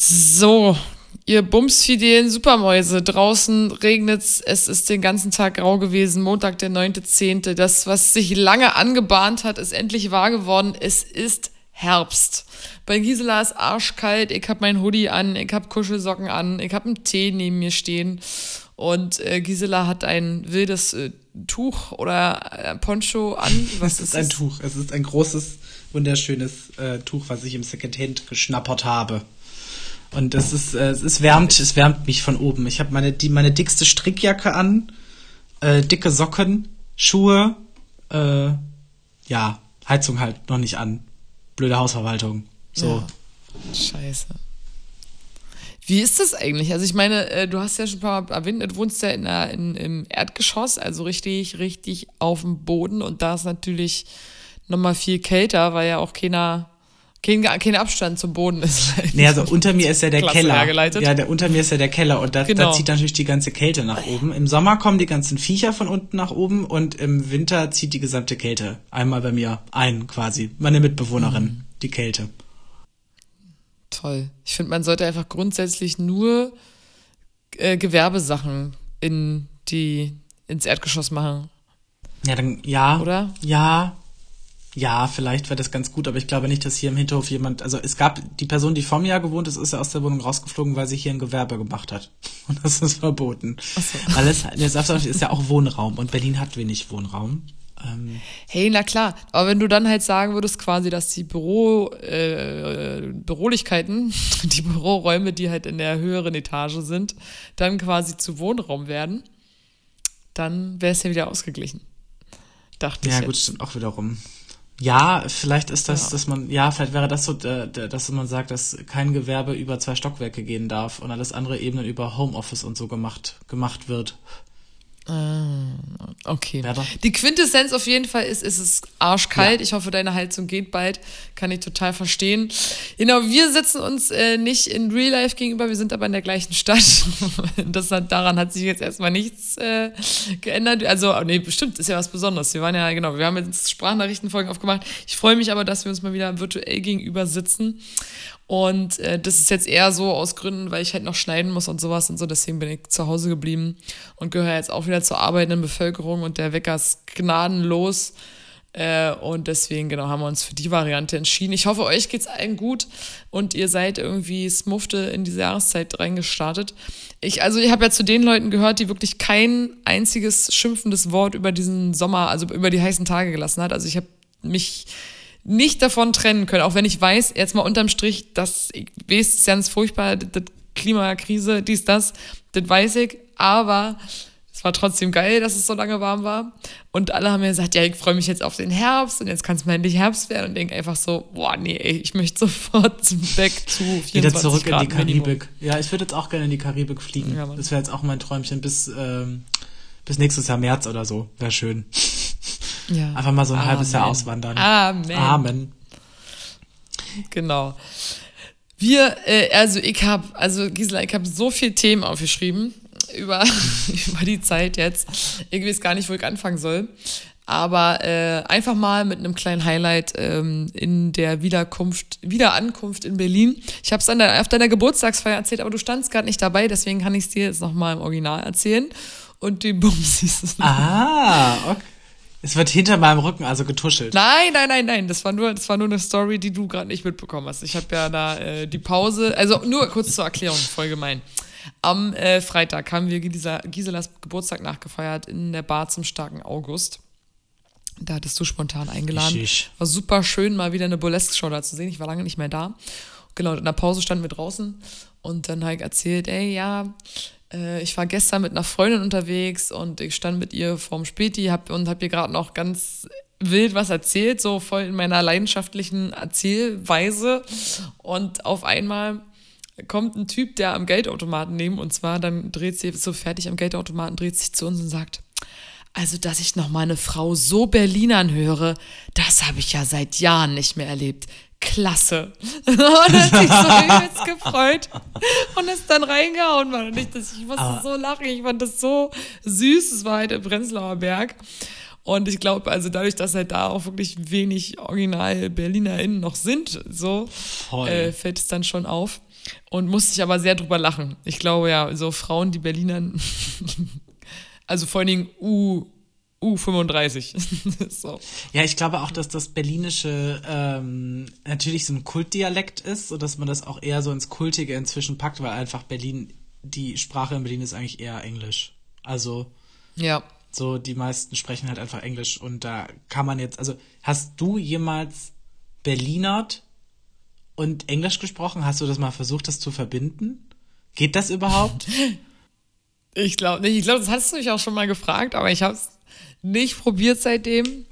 So, ihr bumsfidelen Supermäuse. Draußen regnet's, es ist den ganzen Tag grau gewesen. Montag, der 9.10. Das, was sich lange angebahnt hat, ist endlich wahr geworden. Es ist Herbst. Bei Gisela ist arschkalt. Ich habe mein Hoodie an, ich habe Kuschelsocken an, ich habe einen Tee neben mir stehen. Und äh, Gisela hat ein wildes äh, Tuch oder äh, Poncho an. Was es ist, ist ein Tuch. Es ist ein großes, wunderschönes äh, Tuch, was ich im Secondhand geschnappert habe. Und es ist, äh, es wärmt, es wärmt mich von oben. Ich habe meine, die, meine dickste Strickjacke an, äh, dicke Socken, Schuhe, äh, ja, Heizung halt noch nicht an. Blöde Hausverwaltung. So. Ja. Scheiße. Wie ist das eigentlich? Also ich meine, äh, du hast ja schon ein paar Mal erwähnt, du wohnst ja in, der, in, im Erdgeschoss, also richtig, richtig auf dem Boden und da ist natürlich nochmal viel kälter, weil ja auch keiner kein, kein Abstand zum Boden ist. Nee, also unter mir ist ja der Klasse Keller. Hergeleitet. Ja, der, unter mir ist ja der Keller und da, genau. da zieht natürlich die ganze Kälte nach oben. Im Sommer kommen die ganzen Viecher von unten nach oben und im Winter zieht die gesamte Kälte einmal bei mir ein quasi. Meine Mitbewohnerin, mhm. die Kälte. Toll. Ich finde, man sollte einfach grundsätzlich nur äh, Gewerbesachen in die, ins Erdgeschoss machen. Ja, dann, ja. Oder? Ja, ja, vielleicht wäre das ganz gut, aber ich glaube nicht, dass hier im Hinterhof jemand, also es gab die Person, die vor mir gewohnt ist, ist ja aus der Wohnung rausgeflogen, weil sie hier ein Gewerbe gemacht hat. Und das ist verboten. Ach so. Weil es, das ist ja auch Wohnraum und Berlin hat wenig Wohnraum. Ähm hey, na klar, aber wenn du dann halt sagen würdest quasi, dass die Büro, äh, Bürolichkeiten, die Büroräume, die halt in der höheren Etage sind, dann quasi zu Wohnraum werden, dann wäre es ja wieder ausgeglichen. Dachte ja, ich. Ja, gut, stimmt auch wiederum. Ja, vielleicht ist das, ja. dass man, ja, vielleicht wäre das so, dass man sagt, dass kein Gewerbe über zwei Stockwerke gehen darf und alles andere Ebenen über Homeoffice und so gemacht, gemacht wird. Ah, okay. Die Quintessenz auf jeden Fall ist, ist es arschkalt. Ja. Ich hoffe, deine Heizung geht bald. Kann ich total verstehen. Genau, wir sitzen uns äh, nicht in Real Life gegenüber, wir sind aber in der gleichen Stadt. das hat, daran hat sich jetzt erstmal nichts äh, geändert. Also, oh, nee, bestimmt ist ja was Besonderes. Wir waren ja, genau, wir haben jetzt Sprachnachrichtenfolgen aufgemacht. Ich freue mich aber, dass wir uns mal wieder virtuell gegenüber sitzen und äh, das ist jetzt eher so aus Gründen, weil ich halt noch schneiden muss und sowas und so. Deswegen bin ich zu Hause geblieben und gehöre jetzt auch wieder zur arbeitenden Bevölkerung und der Wecker ist gnadenlos. Äh, und deswegen, genau, haben wir uns für die Variante entschieden. Ich hoffe, euch geht's allen gut und ihr seid irgendwie smufte in diese Jahreszeit reingestartet. Ich, also, ich habe ja zu den Leuten gehört, die wirklich kein einziges schimpfendes Wort über diesen Sommer, also über die heißen Tage gelassen hat. Also ich habe mich nicht davon trennen können, auch wenn ich weiß, jetzt mal unterm Strich, das ist ganz furchtbar, die Klimakrise, dies, das, das weiß ich, aber es war trotzdem geil, dass es so lange warm war. Und alle haben mir gesagt, ja, ich freue mich jetzt auf den Herbst und jetzt kann es mal endlich Herbst werden und denke einfach so, boah, nee, ey, ich möchte sofort back zu 24 Wieder zurück Grad in die Karibik. Minimum. Ja, ich würde jetzt auch gerne in die Karibik fliegen. Ja, das wäre jetzt auch mein Träumchen bis, ähm, bis nächstes Jahr März oder so. Wäre schön. Ja. Einfach mal so ein Amen. halbes Jahr auswandern. Amen. Amen. Genau. Wir, äh, also ich habe, also Gisela, ich habe so viele Themen aufgeschrieben über, über die Zeit jetzt. Ich weiß gar nicht, wo ich anfangen soll. Aber äh, einfach mal mit einem kleinen Highlight ähm, in der Wiederkunft, Wiederankunft in Berlin. Ich habe es auf deiner Geburtstagsfeier erzählt, aber du standst gerade nicht dabei, deswegen kann ich es dir jetzt nochmal im Original erzählen. Und die Bumsis. Ah, okay. Es wird hinter meinem Rücken also getuschelt. Nein, nein, nein, nein. Das war nur, das war nur eine Story, die du gerade nicht mitbekommen hast. Ich habe ja da äh, die Pause. Also nur kurz zur Erklärung, voll gemein. Am äh, Freitag haben wir Gisela, Giselas Geburtstag nachgefeiert in der Bar zum starken August. Da hattest du spontan eingeladen. Ich. War super schön, mal wieder eine Burlesque-Show da zu sehen. Ich war lange nicht mehr da. Genau, in der Pause standen wir draußen und dann habe ich erzählt, ey, ja, äh, ich war gestern mit einer Freundin unterwegs und ich stand mit ihr vorm Späti hab, und habe ihr gerade noch ganz wild was erzählt, so voll in meiner leidenschaftlichen Erzählweise. Und auf einmal kommt ein Typ, der am Geldautomaten neben uns war, dann dreht sich so fertig am Geldautomaten, dreht sich zu uns und sagt, also, dass ich noch mal eine Frau so Berlinern höre, das habe ich ja seit Jahren nicht mehr erlebt klasse. und hat sich so übelst gefreut und ist dann reingehauen, weil nicht, dass ich musste Aber so lachen. Ich fand das so süß. Es war halt im Prenzlauer Berg. Und ich glaube, also dadurch, dass halt da auch wirklich wenig original BerlinerInnen noch sind, so äh, fällt es dann schon auf. und musste ich aber sehr drüber lachen. Ich glaube ja, so Frauen, die Berlinern, also vor allen Dingen U, U35. so. Ja, ich glaube auch, dass das Berlinische ähm, natürlich so ein Kultdialekt ist, sodass man das auch eher so ins Kultige inzwischen packt, weil einfach Berlin, die Sprache in Berlin ist eigentlich eher Englisch. Also. Ja. So, die meisten sprechen halt einfach Englisch und da kann man jetzt, also hast du jemals Berlinert und Englisch gesprochen? Hast du das mal versucht, das zu verbinden? Geht das überhaupt? Ich glaube nicht. Ich glaube, das hast du mich auch schon mal gefragt, aber ich habe es nicht probiert seitdem.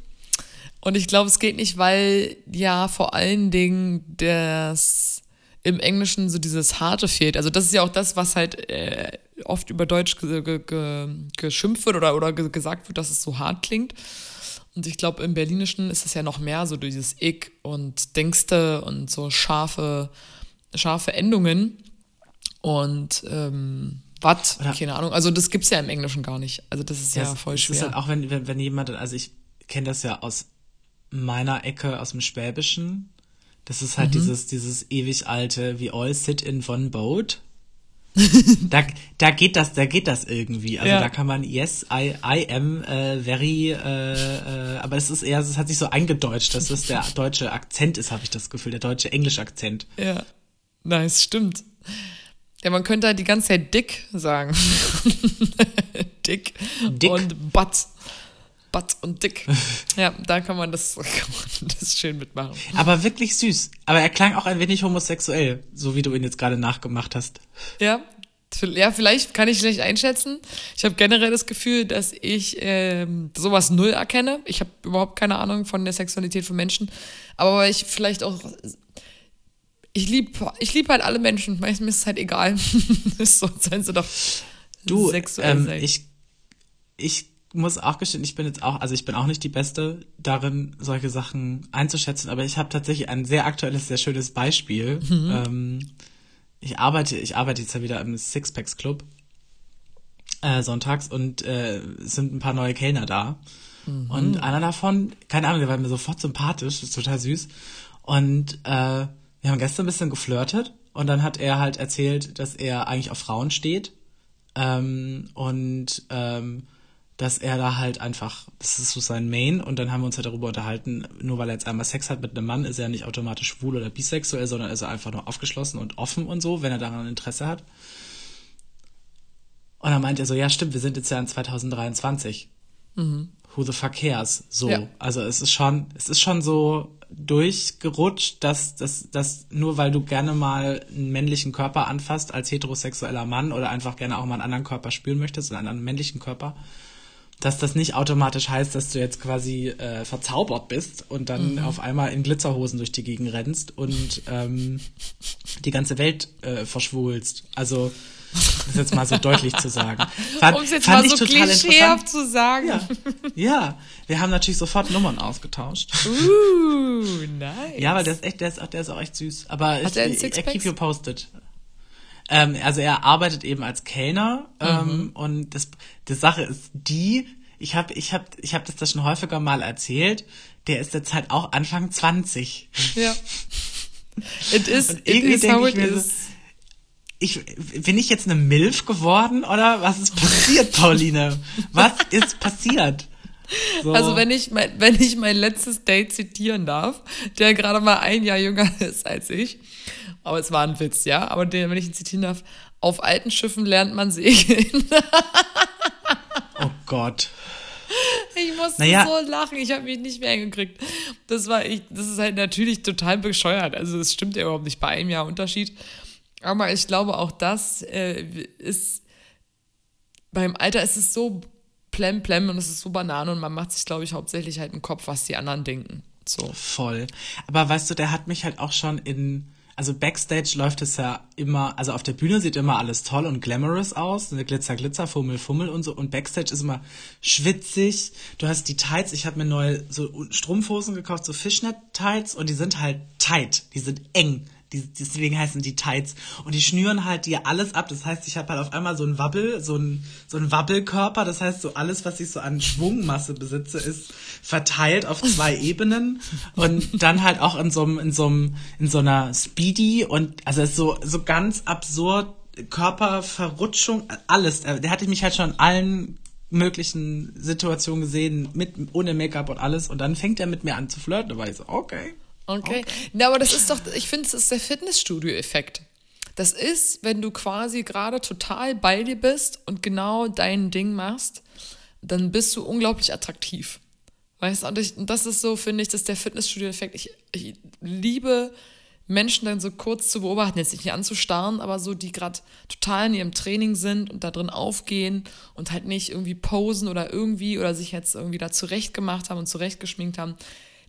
Und ich glaube, es geht nicht, weil ja vor allen Dingen das im Englischen so dieses Harte fehlt. Also das ist ja auch das, was halt äh, oft über Deutsch ge ge geschimpft wird oder, oder gesagt wird, dass es so hart klingt. Und ich glaube, im Berlinischen ist es ja noch mehr so dieses Ich und Denkste und so scharfe, scharfe Endungen. Und ähm, was? Keine Ahnung. Also das gibt es ja im Englischen gar nicht. Also das ist ja, ja voll schwer. Ist halt auch wenn, wenn, wenn jemand, also ich kenne das ja aus meiner Ecke, aus dem Schwäbischen. Das ist halt mhm. dieses, dieses ewig alte, we all sit in one boat da, da geht das, da geht das irgendwie. Also ja. da kann man yes, I, I am äh, very, äh, äh, aber es ist eher, es hat sich so eingedeutscht, dass das der deutsche Akzent ist, habe ich das Gefühl, der deutsche Englisch-Akzent. Ja, nice, stimmt. Ja, man könnte halt die ganze Zeit dick sagen. dick, dick und butt. Butt und dick. Ja, da kann man, das, kann man das schön mitmachen. Aber wirklich süß. Aber er klang auch ein wenig homosexuell, so wie du ihn jetzt gerade nachgemacht hast. Ja, ja, vielleicht kann ich schlecht einschätzen. Ich habe generell das Gefühl, dass ich ähm, sowas null erkenne. Ich habe überhaupt keine Ahnung von der Sexualität von Menschen. Aber weil ich vielleicht auch. Ich liebe ich lieb halt alle Menschen. Mir ist es halt egal. so sollen sie doch du, sexuell ähm. Ich, ich muss auch gestehen, ich bin jetzt auch, also ich bin auch nicht die Beste darin, solche Sachen einzuschätzen, aber ich habe tatsächlich ein sehr aktuelles, sehr schönes Beispiel. Mhm. Ähm, ich arbeite, ich arbeite jetzt ja wieder im Sixpacks Club äh, sonntags und äh, sind ein paar neue Kellner da. Mhm. Und einer davon, keine Ahnung, der war mir sofort sympathisch, ist total süß. Und äh, wir haben gestern ein bisschen geflirtet und dann hat er halt erzählt, dass er eigentlich auf Frauen steht. Ähm, und ähm, dass er da halt einfach, das ist so sein Main und dann haben wir uns halt darüber unterhalten, nur weil er jetzt einmal Sex hat mit einem Mann, ist er nicht automatisch schwul oder bisexuell, sondern ist er einfach nur aufgeschlossen und offen und so, wenn er daran Interesse hat. Und dann meint er so, ja stimmt, wir sind jetzt ja in 2023. Mhm. Who the fuck cares? So. Ja. Also es ist schon, es ist schon so durchgerutscht, dass, dass, dass nur weil du gerne mal einen männlichen Körper anfasst als heterosexueller Mann oder einfach gerne auch mal einen anderen Körper spüren möchtest, einen anderen männlichen Körper, dass das nicht automatisch heißt, dass du jetzt quasi äh, verzaubert bist und dann mhm. auf einmal in Glitzerhosen durch die Gegend rennst und ähm, die ganze Welt äh, verschwulst. Also das jetzt mal so deutlich zu sagen. Um es jetzt mal so klischeehaft zu sagen. Ja. ja, wir haben natürlich sofort Nummern ausgetauscht. Uh, nice. Ja, weil der ist echt, der ist, der ist auch echt süß. Aber Hat ich, er, ich, I keep you posted. Ähm, also er arbeitet eben als Kellner ähm, mhm. und das, die Sache ist die, ich habe ich hab, ich hab das da schon häufiger mal erzählt, der ist jetzt halt auch Anfang 20. Ja. It is, it is how it is. So, ich, bin ich jetzt eine Milf geworden oder was ist passiert, Pauline? was ist passiert? So. Also wenn ich, mein, wenn ich mein letztes Date zitieren darf, der gerade mal ein Jahr jünger ist als ich, aber es war ein Witz, ja. Aber den, wenn ich ihn zitieren darf, auf alten Schiffen lernt man segeln. oh Gott. Ich musste naja. so lachen, ich habe mich nicht mehr hingekriegt. Das war ich, das ist halt natürlich total bescheuert. Also es stimmt ja überhaupt nicht bei einem Jahr Unterschied. Aber ich glaube auch das äh, ist beim Alter ist es so plem plem und es ist so Banane und man macht sich, glaube ich, hauptsächlich halt einen Kopf, was die anderen denken. So. Voll. Aber weißt du, der hat mich halt auch schon in also Backstage läuft es ja immer, also auf der Bühne sieht immer alles toll und glamorous aus, eine Glitzer, Glitzer, Fummel, Fummel und so. Und Backstage ist immer schwitzig. Du hast die Tights, ich habe mir neue so Strumpfhosen gekauft, so Fishnet-Tights und die sind halt tight, die sind eng. Die, deswegen heißen die Tights. Und die schnüren halt dir alles ab. Das heißt, ich habe halt auf einmal so ein Wabbel, so ein, so ein Wabbelkörper. Das heißt, so alles, was ich so an Schwungmasse besitze, ist verteilt auf zwei Ebenen. Und dann halt auch in so einem, in so einem, in so einer Speedy und also so, so ganz absurd Körperverrutschung, alles. Der hatte mich halt schon an allen möglichen Situationen gesehen, mit, ohne Make-up und alles. Und dann fängt er mit mir an zu flirten. Da war ich so, okay. Okay. okay. Na, aber das ist doch, ich finde, das ist der Fitnessstudio-Effekt. Das ist, wenn du quasi gerade total bei dir bist und genau dein Ding machst, dann bist du unglaublich attraktiv. Weißt du, und, ich, und das ist so, finde ich, das ist der Fitnessstudio-Effekt. Ich, ich liebe Menschen dann so kurz zu beobachten, jetzt nicht anzustarren, aber so, die gerade total in ihrem Training sind und da drin aufgehen und halt nicht irgendwie posen oder irgendwie oder sich jetzt irgendwie da zurecht gemacht haben und zurechtgeschminkt haben.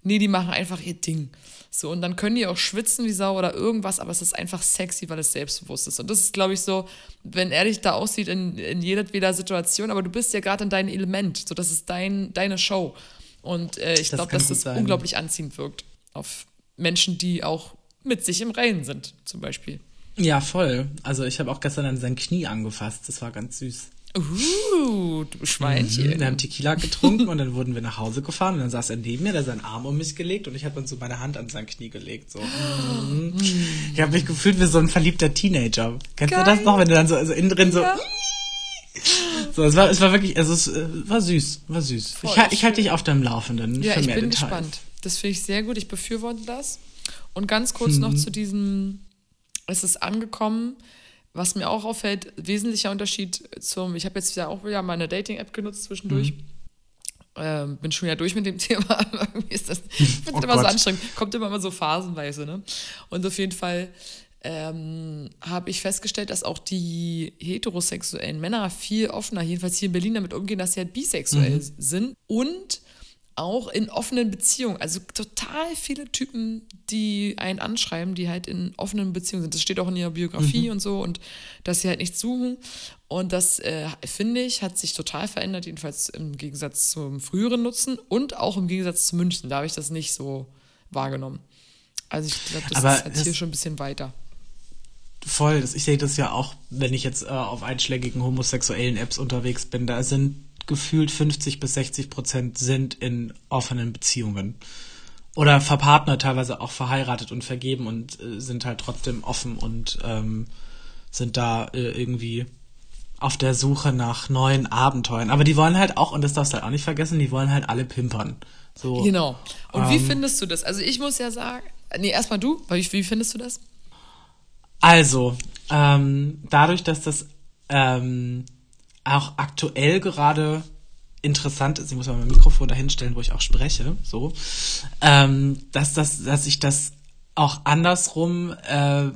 Nee, die machen einfach ihr Ding. So, und dann können die auch schwitzen wie Sau oder irgendwas, aber es ist einfach sexy, weil es selbstbewusst ist. Und das ist, glaube ich, so, wenn er dich da aussieht in, in jeder Situation, aber du bist ja gerade in deinem Element. So, das ist dein, deine Show. Und äh, ich glaube, dass das sein. unglaublich anziehend wirkt auf Menschen, die auch mit sich im Reinen sind, zum Beispiel. Ja, voll. Also ich habe auch gestern an sein Knie angefasst. Das war ganz süß. Uh, du Schweinchen. Mhm, wir haben Tequila getrunken und dann wurden wir nach Hause gefahren und dann saß er neben mir, der hat seinen Arm um mich gelegt und ich habe dann so meine Hand an sein Knie gelegt. So. Mhm. Ich habe mich gefühlt wie so ein verliebter Teenager. Kennst Geil. du das noch, wenn du dann so also innen drin so. Ja. So, es war, es war wirklich, also es äh, war süß, war süß. Voll ich, ich halte dich auf deinem Laufenden. Ja, ich bin Details. gespannt. Das finde ich sehr gut. Ich befürworte das. Und ganz kurz hm. noch zu diesem, es ist angekommen, was mir auch auffällt, wesentlicher Unterschied zum, ich habe jetzt ja auch wieder meine Dating-App genutzt zwischendurch. Hm. Ähm, bin schon wieder durch mit dem Thema, irgendwie ist das, ich finde oh immer Gott. so anstrengend, kommt immer mal so phasenweise, ne? Und auf jeden Fall ähm, habe ich festgestellt, dass auch die heterosexuellen Männer viel offener, jedenfalls hier in Berlin, damit umgehen, dass sie halt bisexuell mhm. sind und auch in offenen Beziehungen. Also total viele Typen, die einen anschreiben, die halt in offenen Beziehungen sind. Das steht auch in ihrer Biografie mhm. und so und dass sie halt nichts suchen. Und das, äh, finde ich, hat sich total verändert, jedenfalls im Gegensatz zum früheren Nutzen und auch im Gegensatz zu München. Da habe ich das nicht so wahrgenommen. Also ich glaube, das Aber ist halt hier schon ein bisschen weiter. Voll, ich sehe das ja auch, wenn ich jetzt äh, auf einschlägigen homosexuellen Apps unterwegs bin. Da sind gefühlt 50 bis 60 Prozent sind in offenen Beziehungen. Oder verpartnert, teilweise auch verheiratet und vergeben und äh, sind halt trotzdem offen und ähm, sind da äh, irgendwie auf der Suche nach neuen Abenteuern. Aber die wollen halt auch, und das darfst du halt auch nicht vergessen, die wollen halt alle pimpern. So, genau. Und ähm, wie findest du das? Also ich muss ja sagen, nee, erstmal du, wie, wie findest du das? Also, ähm, dadurch, dass das ähm, auch aktuell gerade interessant ist, ich muss mal mein Mikrofon dahinstellen, wo ich auch spreche, so, ähm, dass das, dass ich das auch andersrum äh, äh,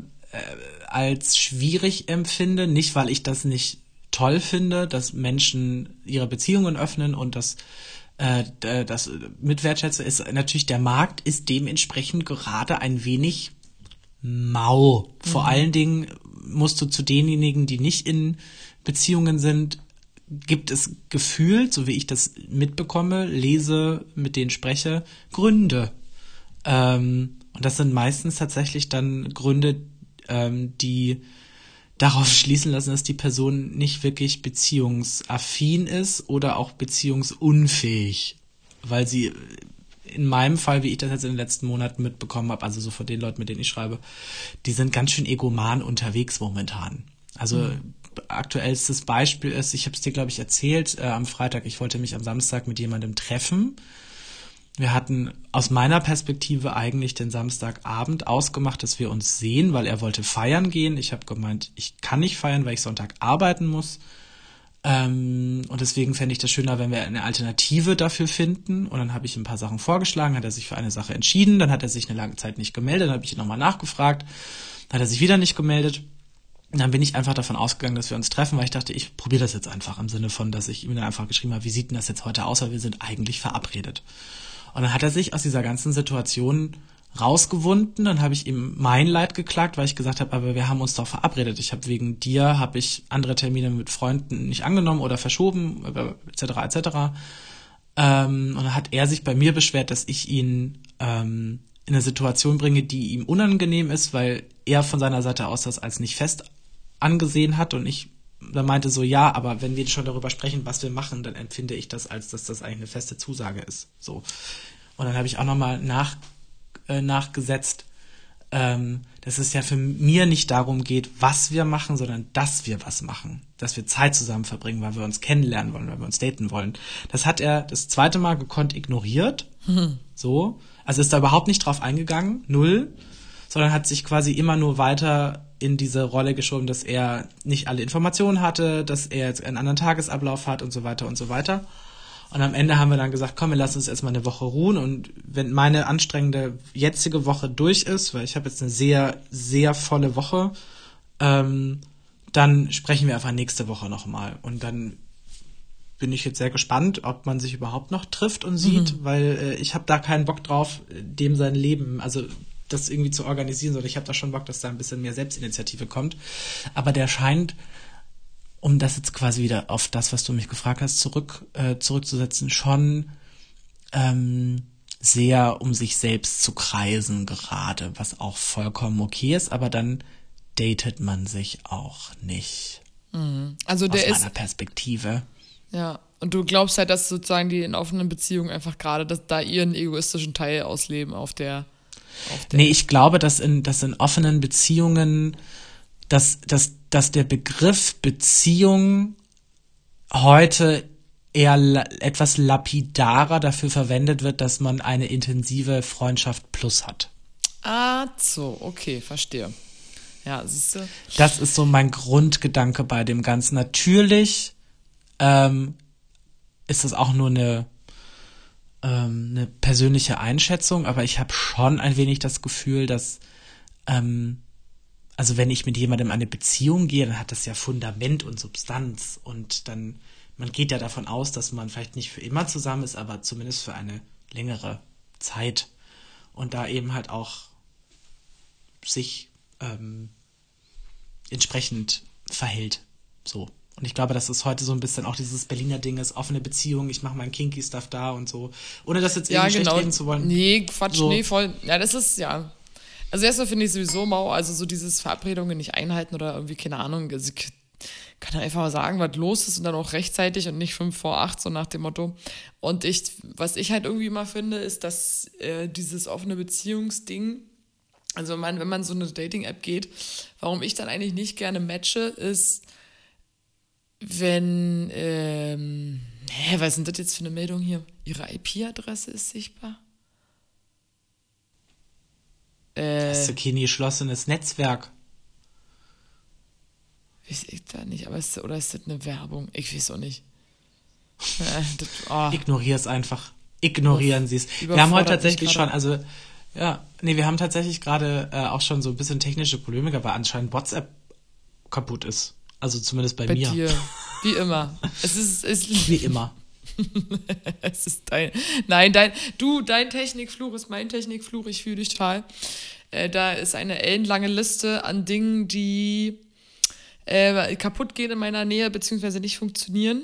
als schwierig empfinde, nicht weil ich das nicht toll finde, dass Menschen ihre Beziehungen öffnen und das äh, das mit Wertschätzung ist natürlich der Markt ist dementsprechend gerade ein wenig mau. Vor mhm. allen Dingen musst du zu denjenigen, die nicht in Beziehungen sind, gibt es gefühlt, so wie ich das mitbekomme, lese, mit denen spreche, Gründe. Ähm, und das sind meistens tatsächlich dann Gründe, ähm, die darauf schließen lassen, dass die Person nicht wirklich beziehungsaffin ist oder auch beziehungsunfähig, weil sie in meinem Fall, wie ich das jetzt in den letzten Monaten mitbekommen habe, also so von den Leuten, mit denen ich schreibe, die sind ganz schön egoman unterwegs momentan. Also mhm aktuellstes Beispiel ist, ich habe es dir, glaube ich, erzählt äh, am Freitag, ich wollte mich am Samstag mit jemandem treffen. Wir hatten aus meiner Perspektive eigentlich den Samstagabend ausgemacht, dass wir uns sehen, weil er wollte feiern gehen. Ich habe gemeint, ich kann nicht feiern, weil ich Sonntag arbeiten muss. Ähm, und deswegen fände ich das schöner, wenn wir eine Alternative dafür finden. Und dann habe ich ein paar Sachen vorgeschlagen, hat er sich für eine Sache entschieden, dann hat er sich eine lange Zeit nicht gemeldet, dann habe ich ihn nochmal nachgefragt, dann hat er sich wieder nicht gemeldet. Dann bin ich einfach davon ausgegangen, dass wir uns treffen, weil ich dachte, ich probiere das jetzt einfach im Sinne von, dass ich ihm dann einfach geschrieben habe, wie sieht denn das jetzt heute aus, weil wir sind eigentlich verabredet. Und dann hat er sich aus dieser ganzen Situation rausgewunden, dann habe ich ihm mein Leid geklagt, weil ich gesagt habe, aber wir haben uns doch verabredet. Ich habe wegen dir habe ich andere Termine mit Freunden nicht angenommen oder verschoben, etc. etc. Ähm, und dann hat er sich bei mir beschwert, dass ich ihn ähm, in eine Situation bringe, die ihm unangenehm ist, weil er von seiner Seite aus das als nicht fest angesehen hat und ich da meinte so, ja, aber wenn wir schon darüber sprechen, was wir machen, dann empfinde ich das als, dass das eigentlich eine feste Zusage ist. So. Und dann habe ich auch nochmal nach, äh, nachgesetzt, ähm, dass es ja für mir nicht darum geht, was wir machen, sondern dass wir was machen. Dass wir Zeit zusammen verbringen, weil wir uns kennenlernen wollen, weil wir uns daten wollen. Das hat er das zweite Mal gekonnt ignoriert. Mhm. So. Also ist da überhaupt nicht drauf eingegangen. Null. Sondern hat sich quasi immer nur weiter in diese Rolle geschoben, dass er nicht alle Informationen hatte, dass er jetzt einen anderen Tagesablauf hat und so weiter und so weiter. Und am Ende haben wir dann gesagt, komm, wir lassen uns erstmal eine Woche ruhen. Und wenn meine anstrengende jetzige Woche durch ist, weil ich habe jetzt eine sehr, sehr volle Woche, ähm, dann sprechen wir einfach nächste Woche nochmal. Und dann bin ich jetzt sehr gespannt, ob man sich überhaupt noch trifft und sieht, mhm. weil äh, ich habe da keinen Bock drauf, dem sein Leben, also das irgendwie zu organisieren, sondern ich habe da schon Bock, dass da ein bisschen mehr Selbstinitiative kommt. Aber der scheint um das jetzt quasi wieder auf das, was du mich gefragt hast, zurück, äh, zurückzusetzen, schon ähm, sehr um sich selbst zu kreisen gerade, was auch vollkommen okay ist, aber dann datet man sich auch nicht. Mhm. Also der aus meiner Perspektive. Ja, und du glaubst halt, dass sozusagen die in offenen Beziehungen einfach gerade, dass da ihren egoistischen Teil ausleben auf der, auf der Nee, ich glaube, dass in, dass in offenen Beziehungen dass, dass, dass der Begriff Beziehung heute eher la etwas lapidarer dafür verwendet wird, dass man eine intensive Freundschaft plus hat. Ah, so, okay, verstehe. Ja, siehst du. Das ist so mein Grundgedanke bei dem Ganzen. Natürlich ähm, ist das auch nur eine, ähm, eine persönliche Einschätzung, aber ich habe schon ein wenig das Gefühl, dass ähm, also wenn ich mit jemandem eine Beziehung gehe, dann hat das ja Fundament und Substanz und dann, man geht ja davon aus, dass man vielleicht nicht für immer zusammen ist, aber zumindest für eine längere Zeit und da eben halt auch sich ähm, entsprechend verhält. So. Und ich glaube, dass es heute so ein bisschen auch dieses Berliner Ding ist, offene Beziehung, ich mache meinen Kinky-Stuff da und so. Ohne das jetzt irgendwie ja, genau. schlecht reden zu wollen. Nee, Quatsch, so. nee, voll. Ja, das ist, ja, also erstmal finde ich sowieso mau, also so dieses Verabredungen nicht einhalten oder irgendwie, keine Ahnung, also kann er einfach mal sagen, was los ist und dann auch rechtzeitig und nicht fünf vor acht, so nach dem Motto. Und ich, was ich halt irgendwie immer finde, ist, dass äh, dieses offene Beziehungsding, also man, wenn man so eine Dating-App geht, warum ich dann eigentlich nicht gerne matche, ist, wenn, ähm, hä, was ist denn das jetzt für eine Meldung hier? Ihre IP-Adresse ist sichtbar? Äh, das ist kein geschlossenes Netzwerk. Weiß ich da nicht, aber ist, oder ist das eine Werbung? Ich weiß auch nicht. Äh, das, oh. Ignorier es einfach. Ignorieren Sie es. Wir haben heute tatsächlich schon, also ja, nee, wir haben tatsächlich gerade äh, auch schon so ein bisschen technische Probleme weil anscheinend WhatsApp kaputt ist. Also zumindest bei, bei mir. Dir. Wie immer. Es ist, es Wie immer. es ist dein. Nein, dein. Du, dein Technikfluch ist mein Technikfluch. Ich fühle dich total. Äh, da ist eine ellenlange Liste an Dingen, die äh, kaputt gehen in meiner Nähe, beziehungsweise nicht funktionieren.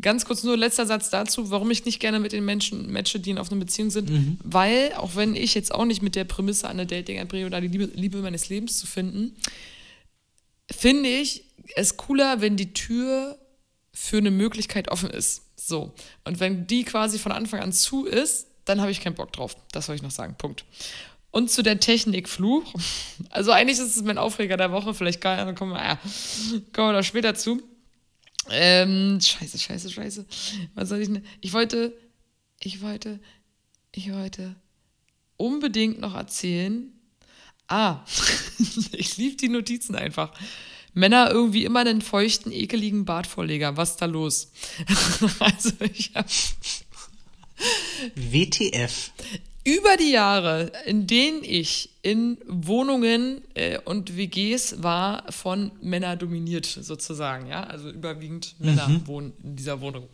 Ganz kurz nur letzter Satz dazu, warum ich nicht gerne mit den Menschen matche, die in offener Beziehung sind. Mhm. Weil, auch wenn ich jetzt auch nicht mit der Prämisse an eine Dating-App oder die Liebe, Liebe meines Lebens zu finden, finde ich es cooler, wenn die Tür für eine Möglichkeit offen ist. So. Und wenn die quasi von Anfang an zu ist, dann habe ich keinen Bock drauf. Das soll ich noch sagen. Punkt. Und zu der Technikfluch. Also eigentlich ist es mein Aufreger der Woche. Vielleicht kann, kommen, wir, ja, kommen wir da später zu. Ähm, scheiße, scheiße, scheiße. Was soll ich denn? Ich wollte, ich wollte, ich wollte unbedingt noch erzählen. Ah, ich liebe die Notizen einfach. Männer irgendwie immer einen feuchten, ekeligen Bartvorleger. Was ist da los? also ich WTF. Über die Jahre, in denen ich in Wohnungen äh, und WGs war, von Männern dominiert sozusagen, ja, also überwiegend Männer mhm. wohnen in dieser Wohnung,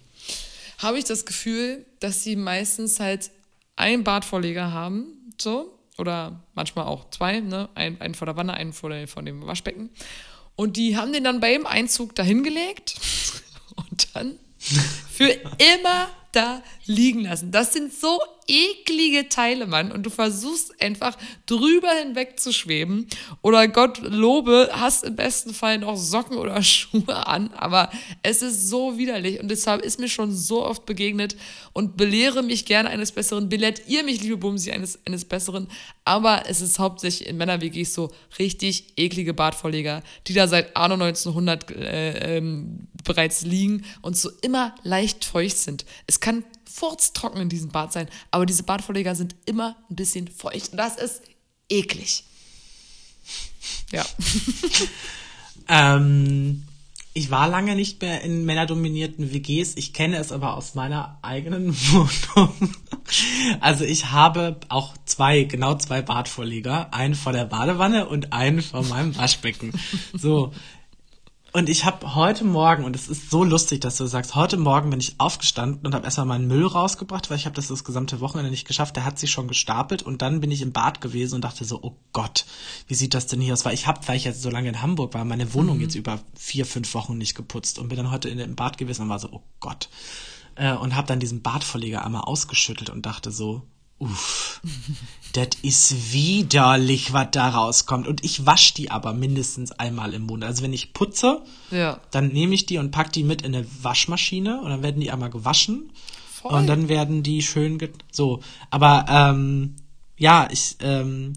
habe ich das Gefühl, dass sie meistens halt einen Bartvorleger haben, so, oder manchmal auch zwei, ne, einen, einen vor der Wanne, einen vor, der, vor dem Waschbecken und die haben den dann beim Einzug dahin gelegt und dann für immer da liegen lassen. Das sind so eklige Teile, Mann. Und du versuchst einfach drüber hinweg zu schweben. Oder Gott lobe, hast im besten Fall noch Socken oder Schuhe an. Aber es ist so widerlich. Und deshalb ist mir schon so oft begegnet und belehre mich gerne eines Besseren. Belehrt ihr mich, liebe Bumsi, eines, eines Besseren. Aber es ist hauptsächlich in Männer-WGs so richtig eklige Badvorleger, die da seit Anno 1900 äh, ähm, bereits liegen und so immer leicht feucht sind. Es kann furztrocken in diesem Bad sein, aber diese Badvorleger sind immer ein bisschen feucht das ist eklig. Ja. ähm, ich war lange nicht mehr in männerdominierten WGs. Ich kenne es aber aus meiner eigenen Wohnung. Also ich habe auch zwei, genau zwei Badvorleger. Einen vor der Badewanne und einen vor meinem Waschbecken. So, und ich habe heute Morgen, und es ist so lustig, dass du sagst, heute Morgen bin ich aufgestanden und habe erstmal meinen Müll rausgebracht, weil ich habe das das gesamte Wochenende nicht geschafft. Der hat sich schon gestapelt und dann bin ich im Bad gewesen und dachte so, oh Gott, wie sieht das denn hier aus? Weil ich habe, weil ich jetzt so lange in Hamburg war, meine Wohnung mhm. jetzt über vier, fünf Wochen nicht geputzt und bin dann heute in, im Bad gewesen und war so, oh Gott. Äh, und habe dann diesen Badverleger einmal ausgeschüttelt und dachte so, Uff, das ist widerlich, was da rauskommt. Und ich wasche die aber mindestens einmal im Monat. Also wenn ich putze, ja. dann nehme ich die und pack die mit in eine Waschmaschine und dann werden die einmal gewaschen. Voll. Und dann werden die schön so. Aber ähm, ja, ich ähm,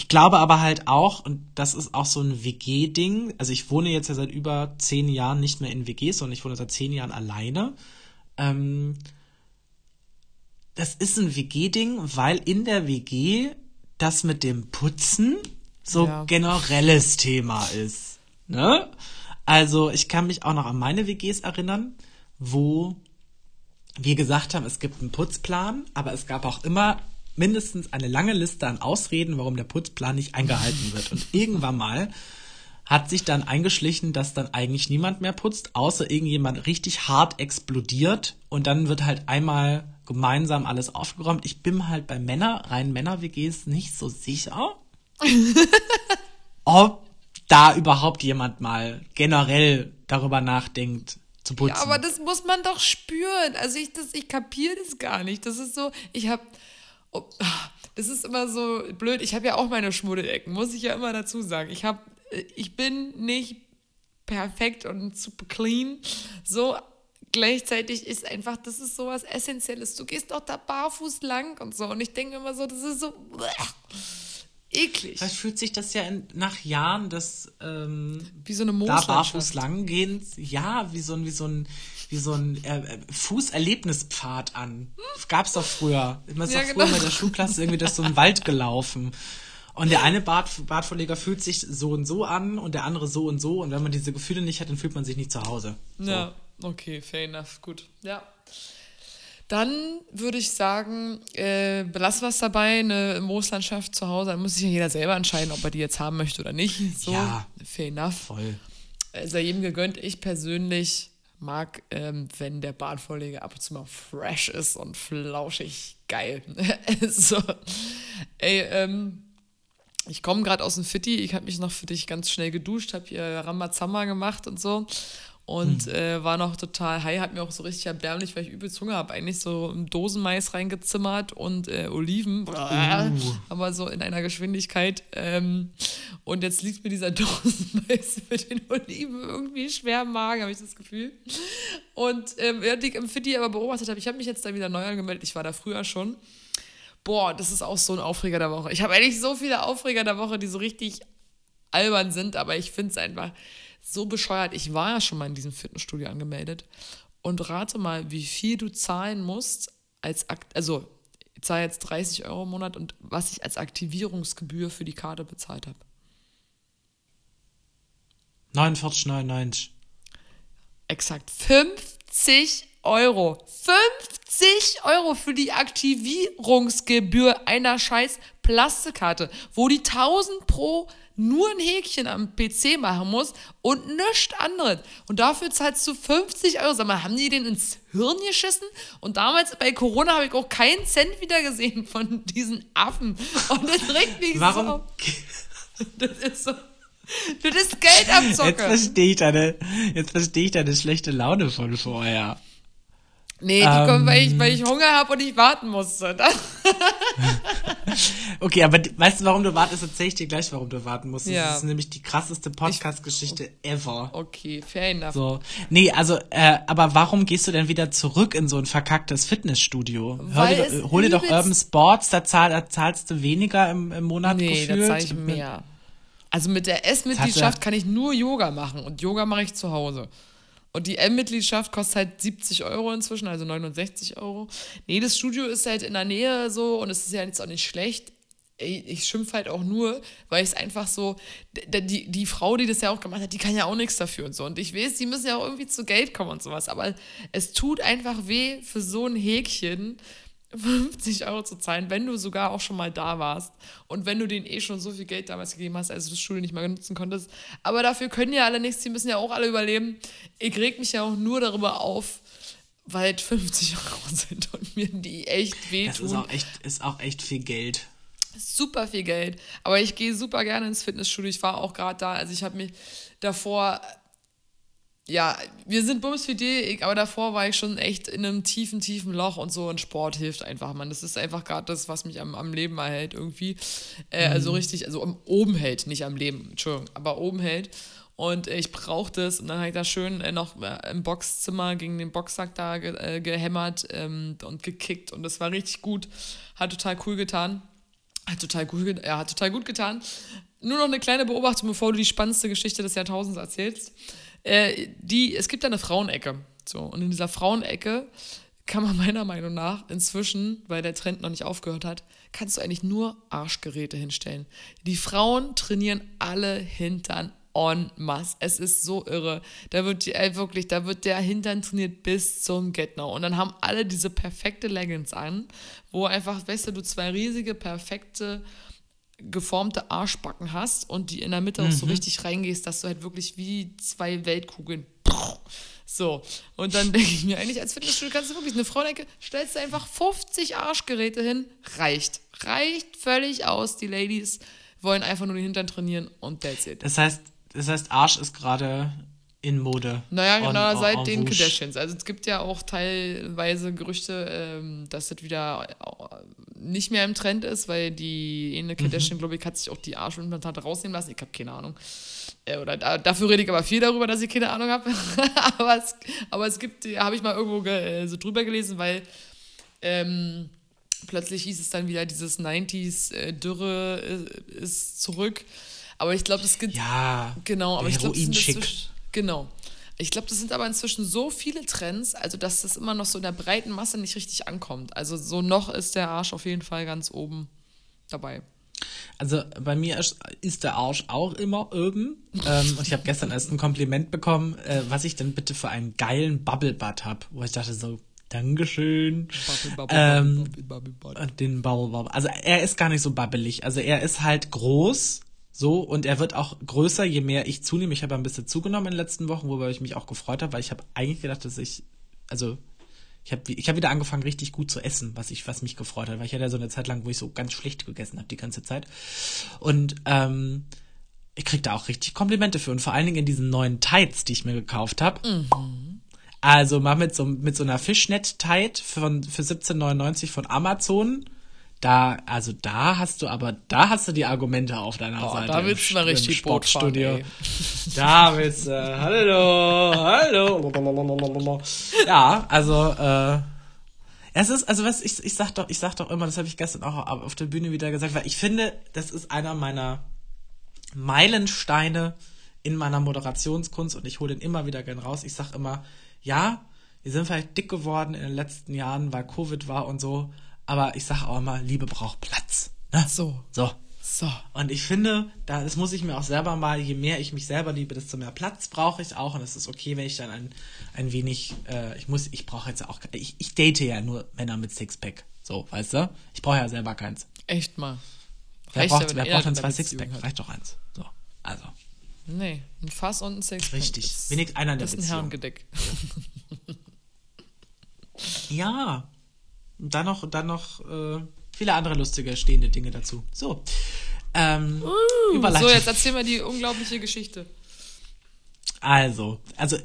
ich glaube aber halt auch, und das ist auch so ein WG-Ding, also ich wohne jetzt ja seit über zehn Jahren nicht mehr in WGs, sondern ich wohne seit zehn Jahren alleine. Ähm, das ist ein WG-Ding, weil in der WG das mit dem Putzen so ja. generelles Thema ist. Ne? Also ich kann mich auch noch an meine WGs erinnern, wo wir gesagt haben, es gibt einen Putzplan, aber es gab auch immer mindestens eine lange Liste an Ausreden, warum der Putzplan nicht eingehalten wird. Und irgendwann mal hat sich dann eingeschlichen, dass dann eigentlich niemand mehr putzt, außer irgendjemand richtig hart explodiert und dann wird halt einmal gemeinsam alles aufgeräumt. Ich bin halt bei Männer, rein Männer-WGs nicht so sicher, ob da überhaupt jemand mal generell darüber nachdenkt, zu putzen. Ja, aber das muss man doch spüren. Also ich, das, ich kapiere das gar nicht. Das ist so, ich habe, oh, das ist immer so blöd. Ich habe ja auch meine Schmuddelecken, muss ich ja immer dazu sagen. Ich habe, ich bin nicht perfekt und super clean, so, gleichzeitig ist einfach, das ist sowas Essentielles. Du gehst doch da barfuß lang und so. Und ich denke immer so, das ist so eklig. Vielleicht fühlt sich das ja in, nach Jahren des ähm, wie so eine da barfuß lang gehen, ja, wie so ein, wie so ein, wie so ein äh, Fußerlebnispfad an. Gab's doch früher. Immer ist ja, doch früher genau. mit der Schulklasse irgendwie durch so einen Wald gelaufen. Und der eine Bart, Bartvorleger fühlt sich so und so an und der andere so und so. Und wenn man diese Gefühle nicht hat, dann fühlt man sich nicht zu Hause. So. Ja. Okay, fair enough, gut. Ja. Dann würde ich sagen, äh, belassen wir es dabei, eine Mooslandschaft zu Hause. Dann muss sich ja jeder selber entscheiden, ob er die jetzt haben möchte oder nicht. So, ja, fair enough. Voll. Sei jedem gegönnt. Ich persönlich mag, ähm, wenn der Badvorleger ab und zu mal fresh ist und flauschig geil. so, ey, ähm, ich komme gerade aus dem Fitti. Ich habe mich noch für dich ganz schnell geduscht, habe hier Rambazamba gemacht und so und hm. äh, war noch total high, hat mir auch so richtig erbärmlich, weil ich übelst Hunger habe, eigentlich so Dosenmais reingezimmert und äh, Oliven, uh. aber so in einer Geschwindigkeit. Ähm, und jetzt liegt mir dieser Dosenmais mit den Oliven irgendwie schwer im Magen, habe ich das Gefühl. Und ähm, ich im Fitti aber beobachtet habe, ich habe mich jetzt da wieder neu angemeldet, ich war da früher schon. Boah, das ist auch so ein Aufreger der Woche. Ich habe eigentlich so viele Aufreger der Woche, die so richtig albern sind, aber ich finde es einfach so bescheuert. Ich war ja schon mal in diesem Fitnessstudio angemeldet und rate mal, wie viel du zahlen musst als Akt also ich zahle jetzt 30 Euro im Monat und was ich als Aktivierungsgebühr für die Karte bezahlt habe. 49,99. Exakt. 50 Euro. 50 Euro für die Aktivierungsgebühr einer scheiß Plastikkarte, wo die 1000 pro nur ein Häkchen am PC machen muss und nichts anderes. Und dafür zahlst du 50 Euro. Sag mal, haben die den ins Hirn geschissen? Und damals bei Corona habe ich auch keinen Cent wieder gesehen von diesen Affen. Und das regt mich Warum? so. Das ist so. Das ist Geldabzocke. Jetzt verstehe ich deine, jetzt verstehe ich deine schlechte Laune von vorher. Nee, die ähm, kommen, weil ich, weil ich Hunger habe und ich warten musste. okay, aber weißt du, warum du wartest? Erzähl ich dir gleich, warum du warten musst. Ja. Das ist nämlich die krasseste Podcast-Geschichte ever. Okay, fair enough. So. Nee, also, äh, aber warum gehst du denn wieder zurück in so ein verkacktes Fitnessstudio? Hör dir, doch, hol dir doch Urban Sports, da, zahl, da zahlst du weniger im, im Monat Nee, gefühlt. da zahl ich mehr. Also mit der S-Mitgliedschaft kann ich nur Yoga machen und Yoga mache ich zu Hause. Und die M-Mitgliedschaft kostet halt 70 Euro inzwischen, also 69 Euro. Nee, das Studio ist halt in der Nähe so und es ist ja jetzt auch nicht schlecht. Ich schimpfe halt auch nur, weil ich es einfach so, die, die Frau, die das ja auch gemacht hat, die kann ja auch nichts dafür und so. Und ich weiß, die müssen ja auch irgendwie zu Geld kommen und sowas. Aber es tut einfach weh für so ein Häkchen, 50 Euro zu zahlen, wenn du sogar auch schon mal da warst und wenn du denen eh schon so viel Geld damals gegeben hast, also das Studio nicht mal nutzen konntest. Aber dafür können ja alle nichts, die müssen ja auch alle überleben. Ich reg mich ja auch nur darüber auf, weil 50 Euro sind und mir die echt wehtun. Das ist auch echt, ist auch echt viel Geld. Super viel Geld. Aber ich gehe super gerne ins Fitnessstudio. Ich war auch gerade da. Also ich habe mich davor ja, wir sind bumsfidel, aber davor war ich schon echt in einem tiefen, tiefen Loch und so und Sport hilft einfach, man. Das ist einfach gerade das, was mich am, am Leben erhält irgendwie. Äh, also mhm. Also richtig, also am, oben hält, nicht am Leben, Entschuldigung, aber oben hält. Und äh, ich brauchte es und dann habe ich da schön äh, noch äh, im Boxzimmer gegen den Boxsack da ge äh, gehämmert ähm, und gekickt und das war richtig gut. Hat total cool getan. Hat total gut, ja, hat total gut getan. Nur noch eine kleine Beobachtung, bevor du die spannendste Geschichte des Jahrtausends erzählst. Äh, die, es gibt da eine Frauenecke. So, und in dieser Frauenecke kann man meiner Meinung nach inzwischen, weil der Trend noch nicht aufgehört hat, kannst du eigentlich nur Arschgeräte hinstellen. Die Frauen trainieren alle Hintern en masse. Es ist so irre. Da wird die, äh, wirklich, da wird der Hintern trainiert bis zum Get -No. Und dann haben alle diese perfekte Leggings an, wo einfach, weißt du, du zwei riesige, perfekte geformte Arschbacken hast und die in der Mitte mhm. auch so mhm. richtig reingehst, dass du halt wirklich wie zwei Weltkugeln. So, und dann denke ich mir eigentlich, als Fitnessstudio kannst du wirklich eine Frauenecke, stellst du einfach 50 Arschgeräte hin, reicht. Reicht völlig aus. Die Ladies wollen einfach nur den Hintern trainieren und that's it. Das heißt, das heißt Arsch ist gerade in Mode. Naja, genau, on, seit on den Kardashians. Also es gibt ja auch teilweise Gerüchte, ähm, dass das wieder nicht mehr im Trend ist, weil die eine Kardashian, mhm. glaube ich, hat sich auch die Arschimplantate rausnehmen lassen. Ich habe keine Ahnung. Äh, oder da, dafür rede ich aber viel darüber, dass ich keine Ahnung habe. aber, es, aber es gibt, habe ich mal irgendwo ge, so drüber gelesen, weil ähm, plötzlich hieß es dann wieder, dieses 90s äh, Dürre ist, äh, ist zurück. Aber ich glaube, es gibt. Ja. Genau, aber ich glaube, Genau. Ich glaube, das sind aber inzwischen so viele Trends, also dass das immer noch so in der breiten Masse nicht richtig ankommt. Also so noch ist der Arsch auf jeden Fall ganz oben dabei. Also bei mir ist, der Arsch auch immer oben. ähm, und ich habe gestern erst ein Kompliment bekommen, äh, was ich denn bitte für einen geilen Bubble-Butt habe. Wo ich dachte so, Dankeschön. Bubble, bubble, ähm, bubble, bubble, Den Bubble, Bubble. Also er ist gar nicht so babbelig. Also er ist halt groß so, und er wird auch größer, je mehr ich zunehme. Ich habe ein bisschen zugenommen in den letzten Wochen, wobei ich mich auch gefreut habe, weil ich habe eigentlich gedacht, dass ich, also ich habe ich hab wieder angefangen, richtig gut zu essen, was ich, was mich gefreut hat, weil ich hatte ja so eine Zeit lang, wo ich so ganz schlecht gegessen habe die ganze Zeit. Und ähm, ich krieg da auch richtig Komplimente für und vor allen Dingen in diesen neuen Tights, die ich mir gekauft habe. Mhm. Also mal mit so, mit so einer Fischnet-Tight für 17,99 von Amazon da, also da hast du aber, da hast du die Argumente auf deiner Boah, Seite. Da willst du mal richtig Sportstudio. Fahren, da willst du, äh, hallo, hallo. Ja, also, äh, es ist, also was, ich, ich sag doch, ich sag doch immer, das habe ich gestern auch auf der Bühne wieder gesagt, weil ich finde, das ist einer meiner Meilensteine in meiner Moderationskunst und ich hole den immer wieder gern raus. Ich sag immer, ja, wir sind vielleicht dick geworden in den letzten Jahren, weil Covid war und so, aber ich sage auch immer, Liebe braucht Platz. Ne? So. So. So. Und ich finde, da, das muss ich mir auch selber mal, je mehr ich mich selber liebe, desto mehr Platz brauche ich auch. Und es ist okay, wenn ich dann ein, ein wenig, äh, ich muss, ich brauche jetzt auch, ich, ich date ja nur Männer mit Sixpack. So, weißt du? Ich brauche ja selber keins. Echt mal. Wer Reicht braucht, wer braucht denn zwei Sixpack? Reicht doch eins. So, also. Nee, ein Fass und ein Sixpack. Richtig. Wenigstens einer der Das ist ein Herrengedeck. ja, und dann noch, dann noch äh, viele andere lustige stehende Dinge dazu. So. Ähm, uh, so, jetzt erzähl mal die unglaubliche Geschichte. Also, also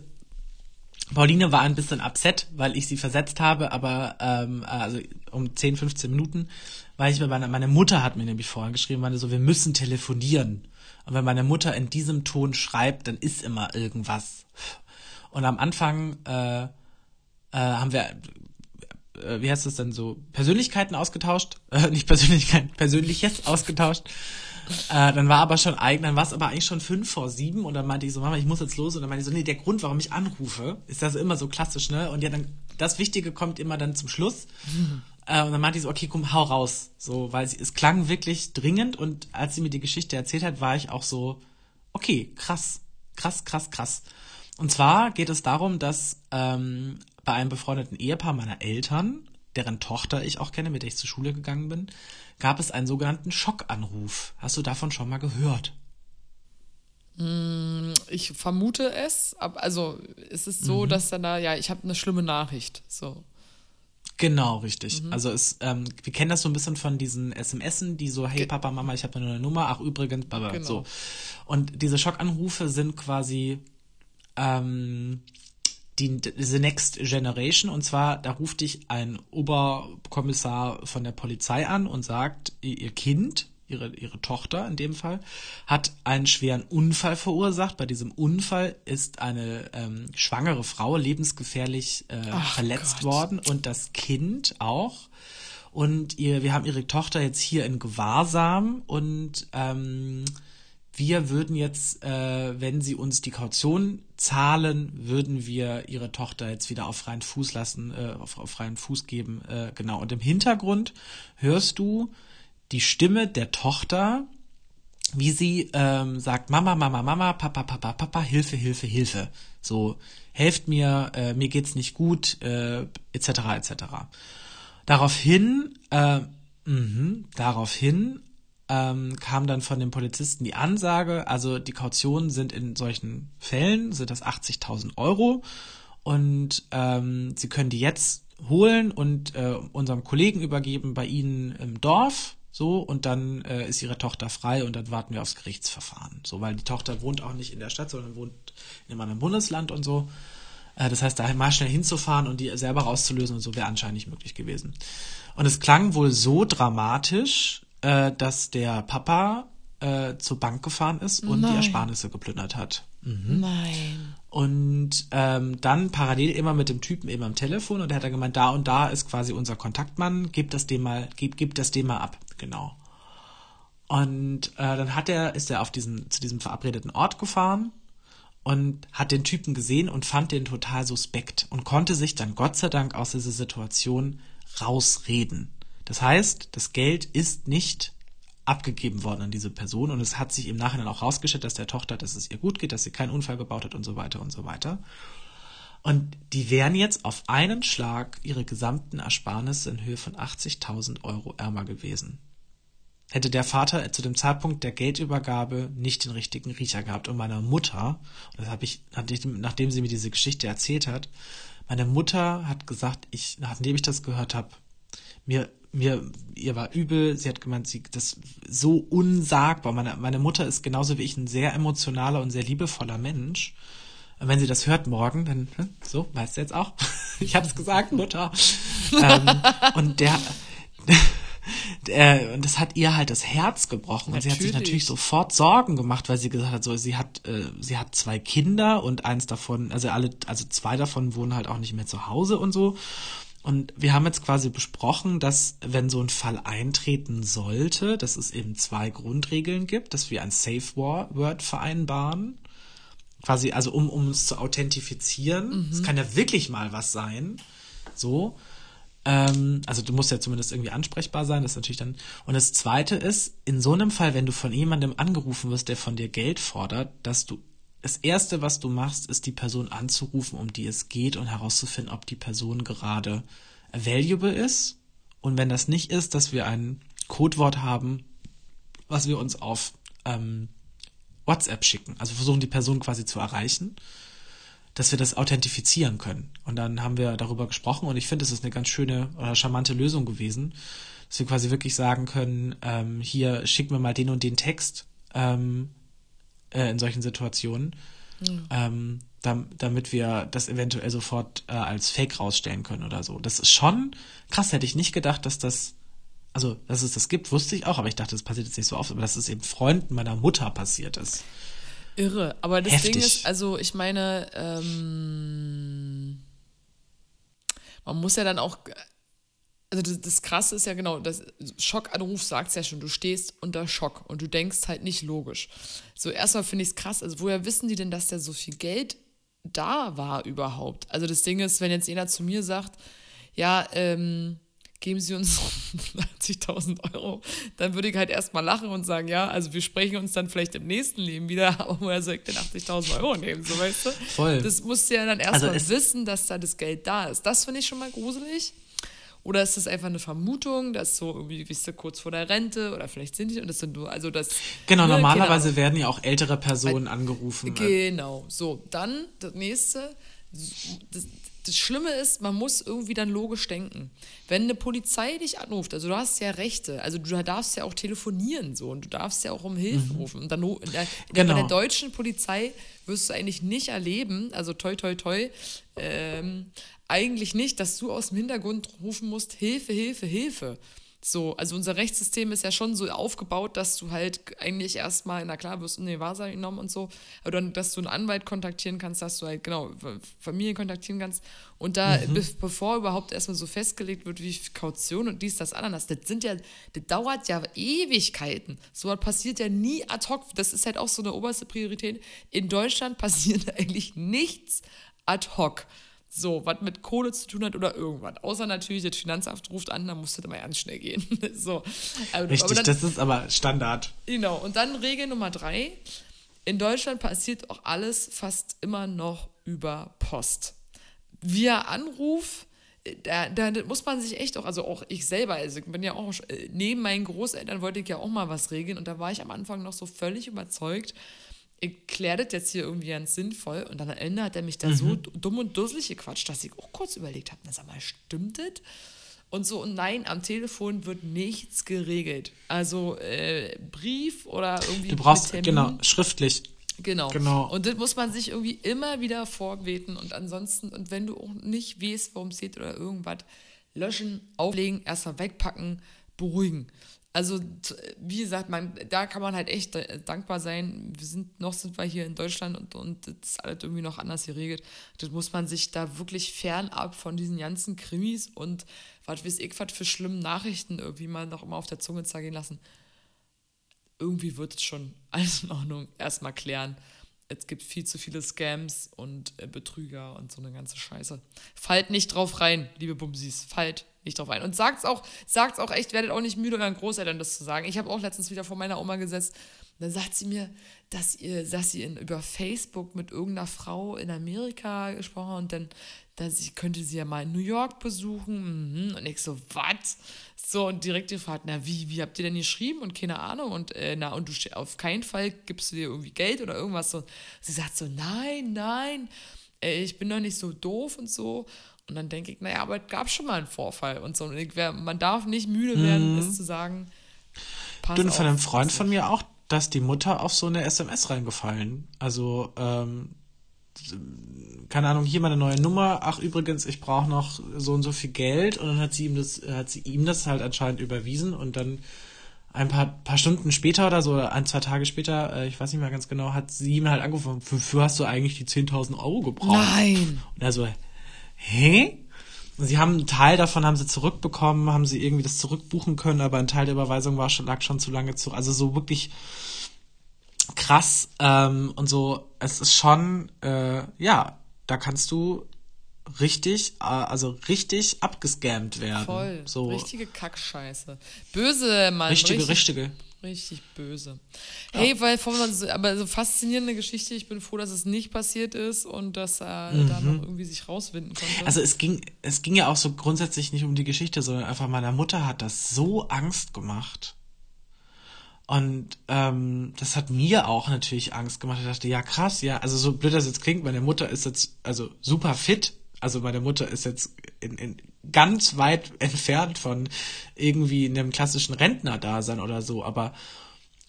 Pauline war ein bisschen upset, weil ich sie versetzt habe, aber ähm, also um 10, 15 Minuten, weil ich bei meiner, meine Mutter hat mir nämlich vorher geschrieben, meine so, wir müssen telefonieren. Und wenn meine Mutter in diesem Ton schreibt, dann ist immer irgendwas. Und am Anfang äh, äh, haben wir, äh, wie heißt das denn so, Persönlichkeiten ausgetauscht, äh, nicht Persönlichkeiten, Persönliches ausgetauscht. Äh, dann war aber schon eigen, dann war es aber eigentlich schon fünf vor sieben und dann meinte ich so, Mama, ich muss jetzt los und dann meinte ich so, nee, der Grund, warum ich anrufe, ist das immer so klassisch, ne? Und ja, dann das Wichtige kommt immer dann zum Schluss. Mhm. Äh, und dann meinte ich so, okay, komm, hau raus, so, weil sie, es klang wirklich dringend und als sie mir die Geschichte erzählt hat, war ich auch so, okay, krass, krass, krass, krass. Und zwar geht es darum, dass ähm, bei einem befreundeten Ehepaar meiner Eltern, deren Tochter ich auch kenne, mit der ich zur Schule gegangen bin, gab es einen sogenannten Schockanruf. Hast du davon schon mal gehört? Mm, ich vermute es, also es ist so, mhm. dass dann da, ja, ich habe eine schlimme Nachricht. So. Genau, richtig. Mhm. Also es, ähm, wir kennen das so ein bisschen von diesen SMSen, die so, hey Papa, Mama, ich habe nur eine Nummer, ach übrigens, Baba, genau. so. Und diese Schockanrufe sind quasi ähm, die The Next Generation. Und zwar, da ruft dich ein Oberkommissar von der Polizei an und sagt, ihr Kind, ihre, ihre Tochter in dem Fall, hat einen schweren Unfall verursacht. Bei diesem Unfall ist eine ähm, schwangere Frau lebensgefährlich äh, verletzt Gott. worden und das Kind auch. Und ihr, wir haben ihre Tochter jetzt hier in Gewahrsam und ähm, wir würden jetzt, äh, wenn sie uns die Kaution zahlen, würden wir ihre Tochter jetzt wieder auf freien Fuß lassen, äh, auf, auf freien Fuß geben. Äh, genau. Und im Hintergrund hörst du die Stimme der Tochter, wie sie ähm, sagt, Mama, Mama, Mama, Papa, Papa, Papa, Hilfe, Hilfe, Hilfe. So, helft mir, äh, mir geht's nicht gut, äh, etc. etc. Daraufhin, äh, mh, daraufhin ähm, kam dann von den Polizisten die Ansage, also die Kautionen sind in solchen Fällen, sind das 80.000 Euro und ähm, sie können die jetzt holen und äh, unserem Kollegen übergeben bei ihnen im Dorf, so, und dann äh, ist ihre Tochter frei und dann warten wir aufs Gerichtsverfahren. So, weil die Tochter wohnt auch nicht in der Stadt, sondern wohnt in einem anderen Bundesland und so. Äh, das heißt, da mal schnell hinzufahren und die selber rauszulösen und so wäre anscheinend nicht möglich gewesen. Und es klang wohl so dramatisch, äh, dass der Papa äh, zur Bank gefahren ist und Nein. die Ersparnisse geplündert hat. Mhm. Nein. Und ähm, dann parallel immer mit dem Typen eben am Telefon und er hat dann gemeint, da und da ist quasi unser Kontaktmann, gib das dem mal, gib, gib das dem mal ab, genau. Und äh, dann hat er, ist er auf diesen, zu diesem verabredeten Ort gefahren und hat den Typen gesehen und fand den total suspekt und konnte sich dann Gott sei Dank aus dieser Situation rausreden. Das heißt, das Geld ist nicht abgegeben worden an diese Person und es hat sich im Nachhinein auch rausgestellt, dass der Tochter, dass es ihr gut geht, dass sie keinen Unfall gebaut hat und so weiter und so weiter. Und die wären jetzt auf einen Schlag ihre gesamten Ersparnisse in Höhe von 80.000 Euro ärmer gewesen. Hätte der Vater zu dem Zeitpunkt der Geldübergabe nicht den richtigen Riecher gehabt. Und meiner Mutter, und das habe ich, nachdem sie mir diese Geschichte erzählt hat, meine Mutter hat gesagt, ich, nachdem ich das gehört habe, mir mir, ihr war übel, sie hat gemeint, sie, das so unsagbar. Meine, meine Mutter ist genauso wie ich ein sehr emotionaler und sehr liebevoller Mensch. Und wenn sie das hört morgen, dann, hm, so, weißt du jetzt auch. ich habe es gesagt, Mutter. ähm, und der, der, und das hat ihr halt das Herz gebrochen. Und sie hat sich natürlich sofort Sorgen gemacht, weil sie gesagt hat, so, sie hat, äh, sie hat zwei Kinder und eins davon, also alle, also zwei davon wohnen halt auch nicht mehr zu Hause und so. Und wir haben jetzt quasi besprochen, dass wenn so ein Fall eintreten sollte, dass es eben zwei Grundregeln gibt, dass wir ein Safe Word vereinbaren. Quasi, also um, um es zu authentifizieren. Es mhm. kann ja wirklich mal was sein. So. Ähm, also du musst ja zumindest irgendwie ansprechbar sein, das ist natürlich dann. Und das zweite ist, in so einem Fall, wenn du von jemandem angerufen wirst, der von dir Geld fordert, dass du das erste, was du machst, ist die Person anzurufen, um die es geht und herauszufinden, ob die Person gerade valuable ist. Und wenn das nicht ist, dass wir ein Codewort haben, was wir uns auf ähm, WhatsApp schicken. Also versuchen die Person quasi zu erreichen, dass wir das authentifizieren können. Und dann haben wir darüber gesprochen und ich finde, es ist eine ganz schöne oder charmante Lösung gewesen, dass wir quasi wirklich sagen können, ähm, hier schicken wir mal den und den Text. Ähm, äh, in solchen Situationen. Mhm. Ähm, damit wir das eventuell sofort äh, als Fake rausstellen können oder so. Das ist schon krass, hätte ich nicht gedacht, dass das, also dass es das gibt, wusste ich auch, aber ich dachte, das passiert jetzt nicht so oft, aber dass es eben Freunden meiner Mutter passiert ist. Irre, aber das Heftig. Ding ist, also ich meine, ähm, man muss ja dann auch, also das, das Krasse ist ja genau, das Schockanruf sagt es ja schon, du stehst unter Schock und du denkst halt nicht logisch. So erstmal finde ich es krass, also woher wissen die denn, dass der so viel Geld da war überhaupt. Also das Ding ist, wenn jetzt jeder zu mir sagt, ja, ähm, geben Sie uns 80.000 Euro, dann würde ich halt erstmal lachen und sagen, ja, also wir sprechen uns dann vielleicht im nächsten Leben wieder, aber woher soll ich denn 80.000 Euro nehmen, so weißt du? Voll. Das musst du ja dann erstmal also wissen, dass da das Geld da ist. Das finde ich schon mal gruselig. Oder ist das einfach eine Vermutung, dass so irgendwie, wisst ihr, kurz vor der Rente oder vielleicht sind die und das sind nur, also das. Genau, ne, normalerweise werden ja auch ältere Personen angerufen. Ne? Genau, so. Dann das nächste. Das, das Schlimme ist, man muss irgendwie dann logisch denken. Wenn eine Polizei dich anruft, also du hast ja Rechte, also du darfst ja auch telefonieren so und du darfst ja auch um Hilfe mhm. rufen. Und dann in der, genau. bei der deutschen Polizei wirst du eigentlich nicht erleben, also toi toi toi, ähm, eigentlich nicht, dass du aus dem Hintergrund rufen musst, Hilfe, Hilfe, Hilfe. So, also unser Rechtssystem ist ja schon so aufgebaut, dass du halt eigentlich erstmal, na klar, wirst in die Wahrsage genommen und so, aber dann, dass du einen Anwalt kontaktieren kannst, dass du halt, genau, Familie kontaktieren kannst. Und da, mhm. be bevor überhaupt erstmal so festgelegt wird, wie Kaution und dies, das, Ananas, das sind ja, das dauert ja Ewigkeiten. So was passiert ja nie ad hoc. Das ist halt auch so eine oberste Priorität. In Deutschland passiert eigentlich nichts ad hoc. So, was mit Kohle zu tun hat oder irgendwas. Außer natürlich, das Finanzamt ruft an, dann muss das immer ganz schnell gehen. so. Aber, Richtig, aber dann, das ist aber Standard. Genau. Und dann Regel Nummer drei. In Deutschland passiert auch alles fast immer noch über Post. Via Anruf, da, da muss man sich echt auch, also auch ich selber, also ich bin ja auch, neben meinen Großeltern wollte ich ja auch mal was regeln und da war ich am Anfang noch so völlig überzeugt, ich kläre das jetzt hier irgendwie ganz sinnvoll und dann am Ende hat er mich da mhm. so dumm und dusselig gequatscht, dass ich auch kurz überlegt habe, na sag mal, stimmt das? Und so, und nein, am Telefon wird nichts geregelt. Also äh, Brief oder irgendwie. Du brauchst, genau, schriftlich. Genau. genau. Und das muss man sich irgendwie immer wieder vorbeten und ansonsten, und wenn du auch nicht weißt, worum es geht oder irgendwas, löschen, auflegen, erstmal wegpacken, beruhigen also wie gesagt, man, da kann man halt echt dankbar sein. Wir sind noch sind wir hier in Deutschland und, und das ist alles irgendwie noch anders geregelt. Das muss man sich da wirklich fernab von diesen ganzen Krimis und was weiß ich, was für schlimme Nachrichten irgendwie mal noch immer auf der Zunge zergehen lassen. Irgendwie wird es schon alles in Ordnung erstmal klären. Es gibt viel zu viele Scams und äh, Betrüger und so eine ganze Scheiße. Fallt nicht drauf rein, liebe Bumsis. Fallt nicht drauf ein. Und sagt's auch, sagt's auch echt, werdet auch nicht müde, euren Großeltern das zu sagen. Ich habe auch letztens wieder vor meiner Oma gesetzt. Dann sagt sie mir, dass ihr, dass sie in, über Facebook mit irgendeiner Frau in Amerika gesprochen hat und dann, dass ich könnte sie ja mal in New York besuchen. Mhm. Und ich so, was? So, und direkt gefragt, na, wie, wie habt ihr denn geschrieben? Und keine Ahnung. Und äh, na, und du auf keinen Fall gibst du dir irgendwie Geld oder irgendwas. So, sie sagt so, nein, nein, äh, ich bin doch nicht so doof und so. Und dann denke ich, naja, aber es gab schon mal einen Vorfall und so. Und ich, man darf nicht müde werden, mhm. es zu sagen. Pass du, von einem Freund von mir auch, dass die Mutter auf so eine SMS reingefallen. Also, ähm, keine Ahnung, hier meine neue Nummer. Ach, übrigens, ich brauche noch so und so viel Geld. Und dann hat sie ihm das, hat sie ihm das halt anscheinend überwiesen und dann ein paar, paar Stunden später oder so, ein, zwei Tage später, äh, ich weiß nicht mehr ganz genau, hat sie ihm halt angerufen, wofür hast du eigentlich die 10.000 Euro gebraucht? Nein! Und er so, hä? Sie haben einen Teil davon haben sie zurückbekommen, haben sie irgendwie das zurückbuchen können, aber ein Teil der Überweisung war schon, lag schon zu lange zurück. Also so wirklich krass ähm, und so. Es ist schon, äh, ja, da kannst du richtig, äh, also richtig abgescammt werden. Voll. So. Richtige Kackscheiße. Böse, Mann. Richtige, richtig, richtige. Richtig böse. Ja. Hey, weil von aber so faszinierende Geschichte. Ich bin froh, dass es nicht passiert ist und dass er mhm. da noch irgendwie sich rauswinden konnte. Also es ging, es ging ja auch so grundsätzlich nicht um die Geschichte, sondern einfach meiner Mutter hat das so Angst gemacht. Und ähm, das hat mir auch natürlich Angst gemacht. Ich dachte, ja krass, ja, also so blöd das jetzt klingt, meine Mutter ist jetzt also super fit. Also meine Mutter ist jetzt in, in ganz weit entfernt von irgendwie einem klassischen Rentnerdasein oder so, aber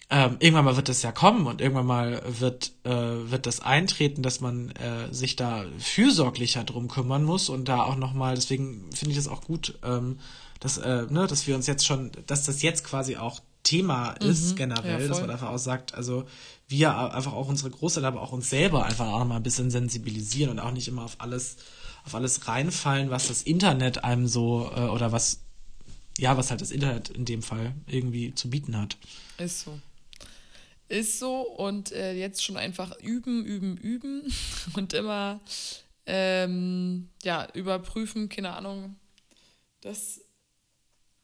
ähm, irgendwann mal wird das ja kommen und irgendwann mal wird, äh, wird das eintreten, dass man äh, sich da fürsorglicher drum kümmern muss und da auch nochmal, deswegen finde ich das auch gut, ähm, dass, äh, ne, dass wir uns jetzt schon, dass das jetzt quasi auch Thema ist mhm, generell, ja, dass man einfach auch sagt, also wir einfach auch unsere Großeltern, aber auch uns selber einfach auch nochmal ein bisschen sensibilisieren und auch nicht immer auf alles, auf alles reinfallen, was das Internet einem so, äh, oder was, ja, was halt das Internet in dem Fall irgendwie zu bieten hat. Ist so. Ist so und äh, jetzt schon einfach üben, üben, üben und immer ähm, ja, überprüfen, keine Ahnung, dass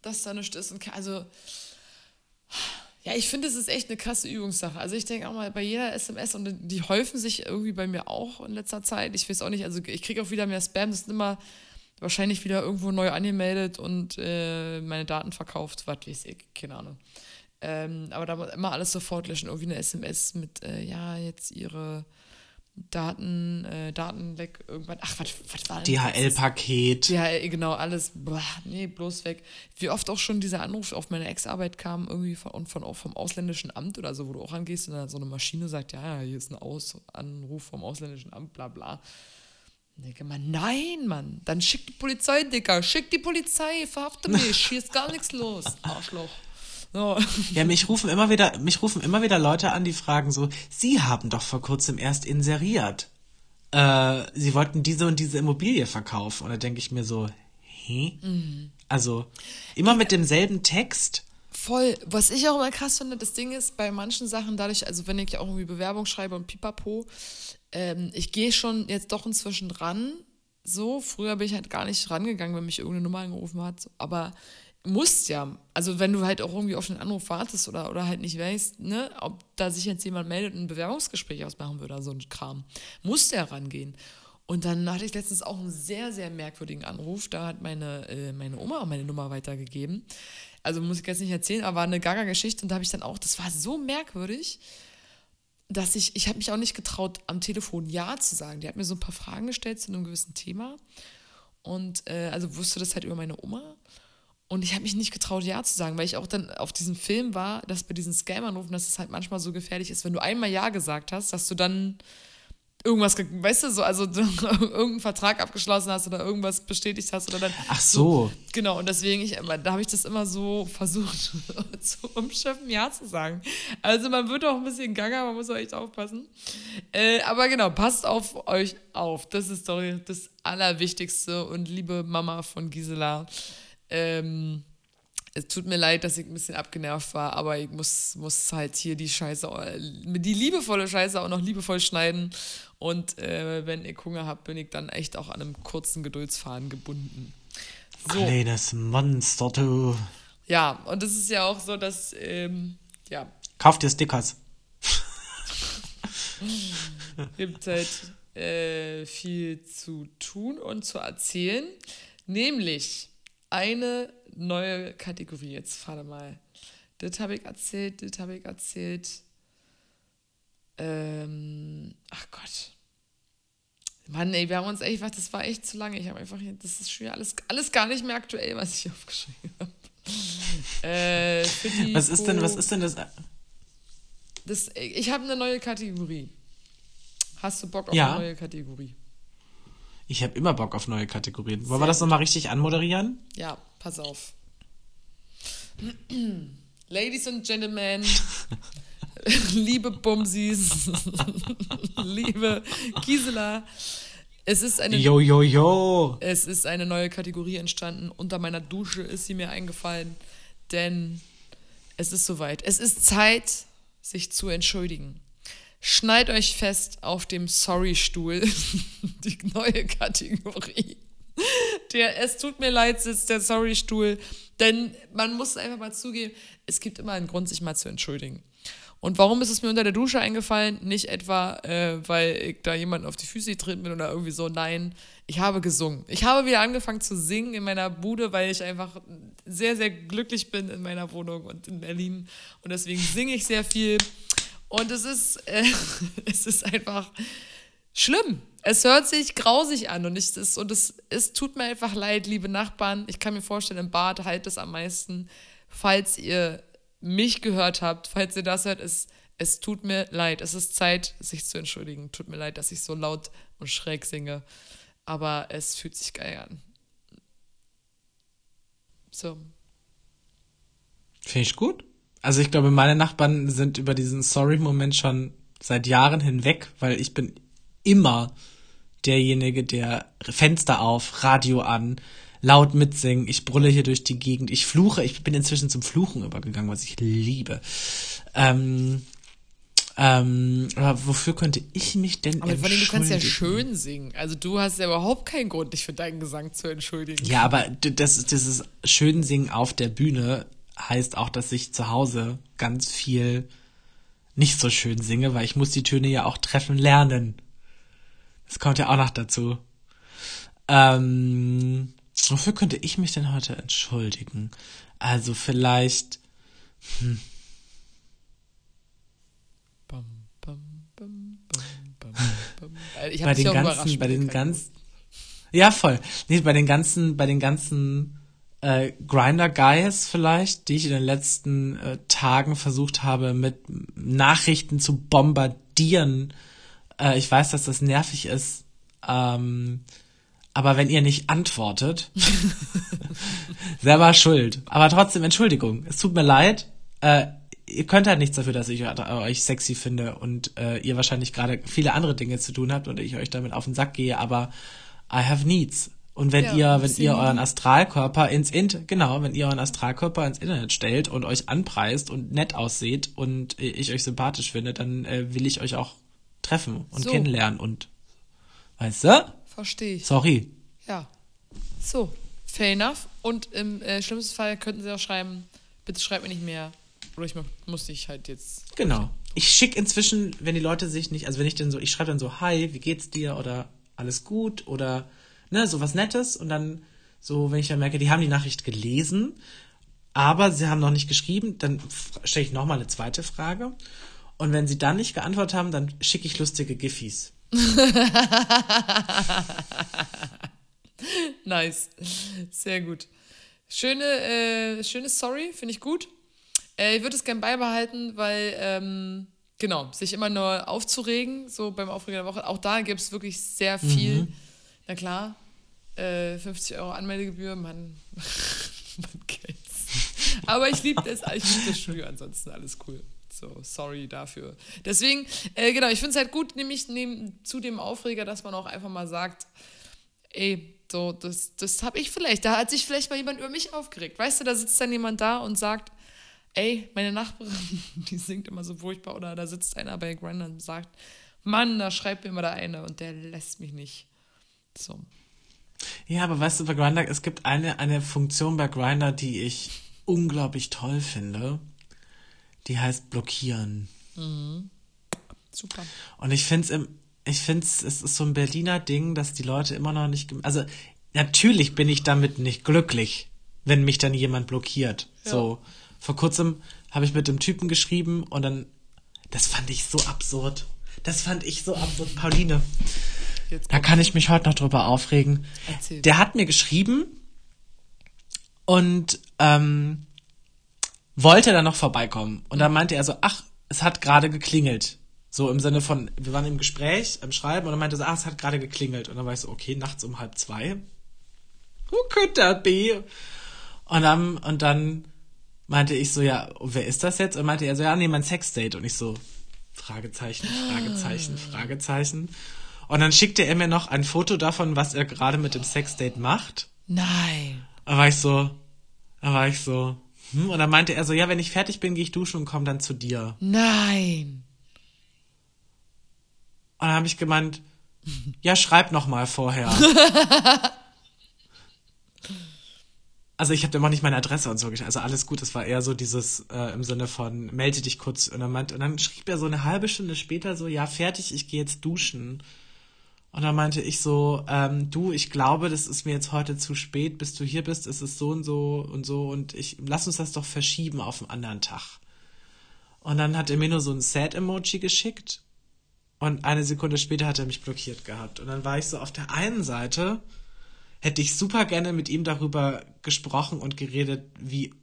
das da nichts ist. Und also, ja, ich finde, es ist echt eine krasse Übungssache. Also ich denke auch mal bei jeder SMS und die häufen sich irgendwie bei mir auch in letzter Zeit. Ich weiß auch nicht, also ich kriege auch wieder mehr Spam, das sind immer wahrscheinlich wieder irgendwo neu angemeldet und äh, meine Daten verkauft, was weiß ich, keine Ahnung. Ähm, aber da muss immer alles sofort löschen. Irgendwie eine SMS mit, äh, ja, jetzt ihre Daten, äh, Datenleck, irgendwann. Ach, was, was war denn DHL-Paket. DHL, genau, alles. Boah, nee, bloß weg. Wie oft auch schon dieser Anruf auf meine Ex-Arbeit kam, irgendwie von, und von, auch vom ausländischen Amt oder so, wo du auch angehst und dann so eine Maschine sagt, ja, hier ist ein Aus Anruf vom ausländischen Amt, bla bla. Denke mal, nein, Mann, dann schick die Polizei, Dicker, schick die Polizei, verhafte mich, hier ist gar nichts los, Arschloch. So. Ja, mich rufen immer wieder, mich rufen immer wieder Leute an, die fragen so, Sie haben doch vor kurzem erst inseriert. Äh, Sie wollten diese und diese Immobilie verkaufen. Und da denke ich mir so, hä? Mhm. Also, immer mit demselben Text. Voll. Was ich auch immer krass finde, das Ding ist, bei manchen Sachen, dadurch, also wenn ich auch irgendwie Bewerbung schreibe und pipapo, ähm, ich gehe schon jetzt doch inzwischen ran. So, früher bin ich halt gar nicht rangegangen, wenn mich irgendeine Nummer angerufen hat. Aber musst ja, also wenn du halt auch irgendwie auf einen Anruf wartest oder, oder halt nicht weißt, ne, ob da sich jetzt jemand meldet und ein Bewerbungsgespräch ausmachen würde oder so ein Kram, musst ja rangehen. Und dann hatte ich letztens auch einen sehr, sehr merkwürdigen Anruf. Da hat meine, äh, meine Oma meine Nummer weitergegeben. Also muss ich jetzt nicht erzählen, aber war eine Gaga-Geschichte und da habe ich dann auch, das war so merkwürdig, dass ich, ich habe mich auch nicht getraut, am Telefon Ja zu sagen. Die hat mir so ein paar Fragen gestellt zu einem gewissen Thema und äh, also wusste das halt über meine Oma und ich habe mich nicht getraut, Ja zu sagen, weil ich auch dann auf diesem Film war, dass bei diesen Scam-Anrufen, dass es halt manchmal so gefährlich ist, wenn du einmal Ja gesagt hast, dass du dann irgendwas, weißt du, so, also irgendeinen Vertrag abgeschlossen hast oder irgendwas bestätigt hast oder dann. Ach so. so genau, und deswegen, ich, da habe ich das immer so versucht, zu umschiffen, Ja zu sagen. Also man wird auch ein bisschen gaga, man muss auch echt aufpassen. Äh, aber genau, passt auf euch auf. Das ist doch das Allerwichtigste. Und liebe Mama von Gisela, ähm, es tut mir leid, dass ich ein bisschen abgenervt war, aber ich muss, muss halt hier die Scheiße, die liebevolle Scheiße auch noch liebevoll schneiden. Und äh, wenn ich Hunger habe, bin ich dann echt auch an einem kurzen Geduldsfaden gebunden. So. Kleines Monster, du. Ja, und es ist ja auch so, dass, ähm, ja. Kauf dir Stickers. gibt halt äh, viel zu tun und zu erzählen. Nämlich eine neue Kategorie jetzt, warte mal. Das habe ich erzählt, das habe ich erzählt. Ähm, ach Gott. Mann, ey, wir haben uns echt, das war echt zu lange. Ich habe einfach, das ist schon alles, alles gar nicht mehr aktuell, was ich aufgeschrieben habe. äh, was ist denn, was ist denn das? das ich habe eine neue Kategorie. Hast du Bock auf ja. eine neue Kategorie? Ich habe immer Bock auf neue Kategorien. Wollen wir das nochmal richtig anmoderieren? Ja, pass auf. Ladies and Gentlemen, liebe Bumsis, liebe Gisela, es ist eine yo, yo, yo. Es ist eine neue Kategorie entstanden. Unter meiner Dusche ist sie mir eingefallen, denn es ist soweit. Es ist Zeit, sich zu entschuldigen. Schneid euch fest auf dem Sorry-Stuhl, die neue Kategorie. Der Es tut mir leid sitzt der Sorry-Stuhl. Denn man muss einfach mal zugeben, es gibt immer einen Grund, sich mal zu entschuldigen. Und warum ist es mir unter der Dusche eingefallen? Nicht etwa, äh, weil ich da jemanden auf die Füße getreten bin oder irgendwie so. Nein, ich habe gesungen. Ich habe wieder angefangen zu singen in meiner Bude, weil ich einfach sehr, sehr glücklich bin in meiner Wohnung und in Berlin. Und deswegen singe ich sehr viel. Und es ist, äh, es ist einfach schlimm. Es hört sich grausig an und, ich, das, und es, es tut mir einfach leid, liebe Nachbarn. Ich kann mir vorstellen, im Bad halt es am meisten, falls ihr mich gehört habt, falls ihr das hört, es, es tut mir leid. Es ist Zeit, sich zu entschuldigen. Tut mir leid, dass ich so laut und schräg singe. Aber es fühlt sich geil an. So. Finde ich gut. Also ich glaube, meine Nachbarn sind über diesen Sorry-Moment schon seit Jahren hinweg, weil ich bin immer derjenige, der Fenster auf, Radio an, laut mitsingen, ich brülle hier durch die Gegend, ich fluche, ich bin inzwischen zum Fluchen übergegangen, was ich liebe. Ähm, ähm, aber wofür könnte ich mich denn Aber vor allem, du kannst ja schön singen. Also du hast ja überhaupt keinen Grund, dich für deinen Gesang zu entschuldigen. Ja, aber das, das ist schön singen auf der Bühne heißt auch, dass ich zu Hause ganz viel nicht so schön singe, weil ich muss die Töne ja auch treffen lernen. Das kommt ja auch noch dazu. Ähm, wofür könnte ich mich denn heute entschuldigen? Also vielleicht. Hm. Ich bei den ganzen, bei den ganzen, ja voll. Nee, bei den ganzen, bei den ganzen äh, Grinder Guys vielleicht, die ich in den letzten äh, Tagen versucht habe, mit Nachrichten zu bombardieren. Äh, ich weiß, dass das nervig ist. Ähm, aber wenn ihr nicht antwortet, selber schuld. Aber trotzdem Entschuldigung. Es tut mir leid. Äh, ihr könnt halt nichts dafür, dass ich euch sexy finde und äh, ihr wahrscheinlich gerade viele andere Dinge zu tun habt und ich euch damit auf den Sack gehe, aber I have needs. Und wenn ja, ihr, wenn ihr euren Astralkörper ins Internet, genau, wenn ihr euren Astralkörper ins Internet stellt und euch anpreist und nett ausseht und ich euch sympathisch finde, dann äh, will ich euch auch treffen und so. kennenlernen und, weißt du? Verstehe ich. Sorry. Ja. So, fair enough. Und im äh, schlimmsten Fall könnten sie auch schreiben, bitte schreibt mir nicht mehr. Oder ich muss dich halt jetzt. Genau. Ich schicke inzwischen, wenn die Leute sich nicht, also wenn ich dann so, ich schreibe dann so, hi, wie geht's dir? Oder alles gut? Oder ne, so was Nettes und dann so, wenn ich dann merke, die haben die Nachricht gelesen, aber sie haben noch nicht geschrieben, dann stelle ich nochmal eine zweite Frage. Und wenn sie dann nicht geantwortet haben, dann schicke ich lustige Giffys. nice. Sehr gut. Schöne, äh, schöne Story, finde ich gut. Äh, ich würde es gerne beibehalten, weil, ähm, genau, sich immer nur aufzuregen, so beim Aufregen der Woche, auch da gibt es wirklich sehr viel. Mhm. Na klar, äh, 50 Euro Anmeldegebühr, man, man kennt's. Aber ich liebe das, ich liebe das Studio, ansonsten alles cool. So, sorry dafür. Deswegen, äh, genau, ich finde es halt gut, nämlich neben, zu dem Aufreger, dass man auch einfach mal sagt, ey, so, das, das habe ich vielleicht, da hat sich vielleicht mal jemand über mich aufgeregt. Weißt du, da sitzt dann jemand da und sagt, ey, meine Nachbarin, die singt immer so furchtbar, oder da sitzt einer bei Grindr und sagt, Mann, da schreibt mir immer der eine und der lässt mich nicht. So. Ja, aber weißt du, bei Grindr, es gibt eine, eine Funktion bei Grindr, die ich unglaublich toll finde. Die heißt blockieren. Mhm. Super. Und ich finde es im, ich finde es, es ist so ein Berliner Ding, dass die Leute immer noch nicht, also natürlich bin ich damit nicht glücklich, wenn mich dann jemand blockiert. Ja. So, vor kurzem habe ich mit dem Typen geschrieben und dann, das fand ich so absurd. Das fand ich so absurd. Pauline, da kann ich mich heute noch drüber aufregen. Erzähl. Der hat mir geschrieben und ähm, wollte dann noch vorbeikommen. Und dann meinte er so, ach, es hat gerade geklingelt. So im Sinne von, wir waren im Gespräch, im Schreiben und dann meinte er so, ach, es hat gerade geklingelt. Und dann war ich so, okay, nachts um halb zwei. Who could that be? Und dann, und dann meinte ich so, ja, wer ist das jetzt? Und meinte er so, ja, nee, mein Sexdate. Und ich so, Fragezeichen, Fragezeichen, Fragezeichen. Und dann schickte er mir noch ein Foto davon, was er gerade mit dem Sexdate macht. Nein. Da war ich so, da war ich so, hm? Und dann meinte er so, ja, wenn ich fertig bin, gehe ich duschen und komme dann zu dir. Nein. Und dann habe ich gemeint, ja, schreib noch mal vorher. also ich habe dem auch nicht meine Adresse und so geschrieben. Also alles gut, es war eher so dieses äh, im Sinne von melde dich kurz und dann, meint, und dann schrieb er so eine halbe Stunde später so, ja, fertig, ich gehe jetzt duschen. Und dann meinte ich so, ähm, du, ich glaube, das ist mir jetzt heute zu spät, bis du hier bist, ist es so und so und so und ich lass uns das doch verschieben auf einen anderen Tag. Und dann hat er mir nur so ein Sad-Emoji geschickt und eine Sekunde später hat er mich blockiert gehabt. Und dann war ich so auf der einen Seite, hätte ich super gerne mit ihm darüber gesprochen und geredet, wie,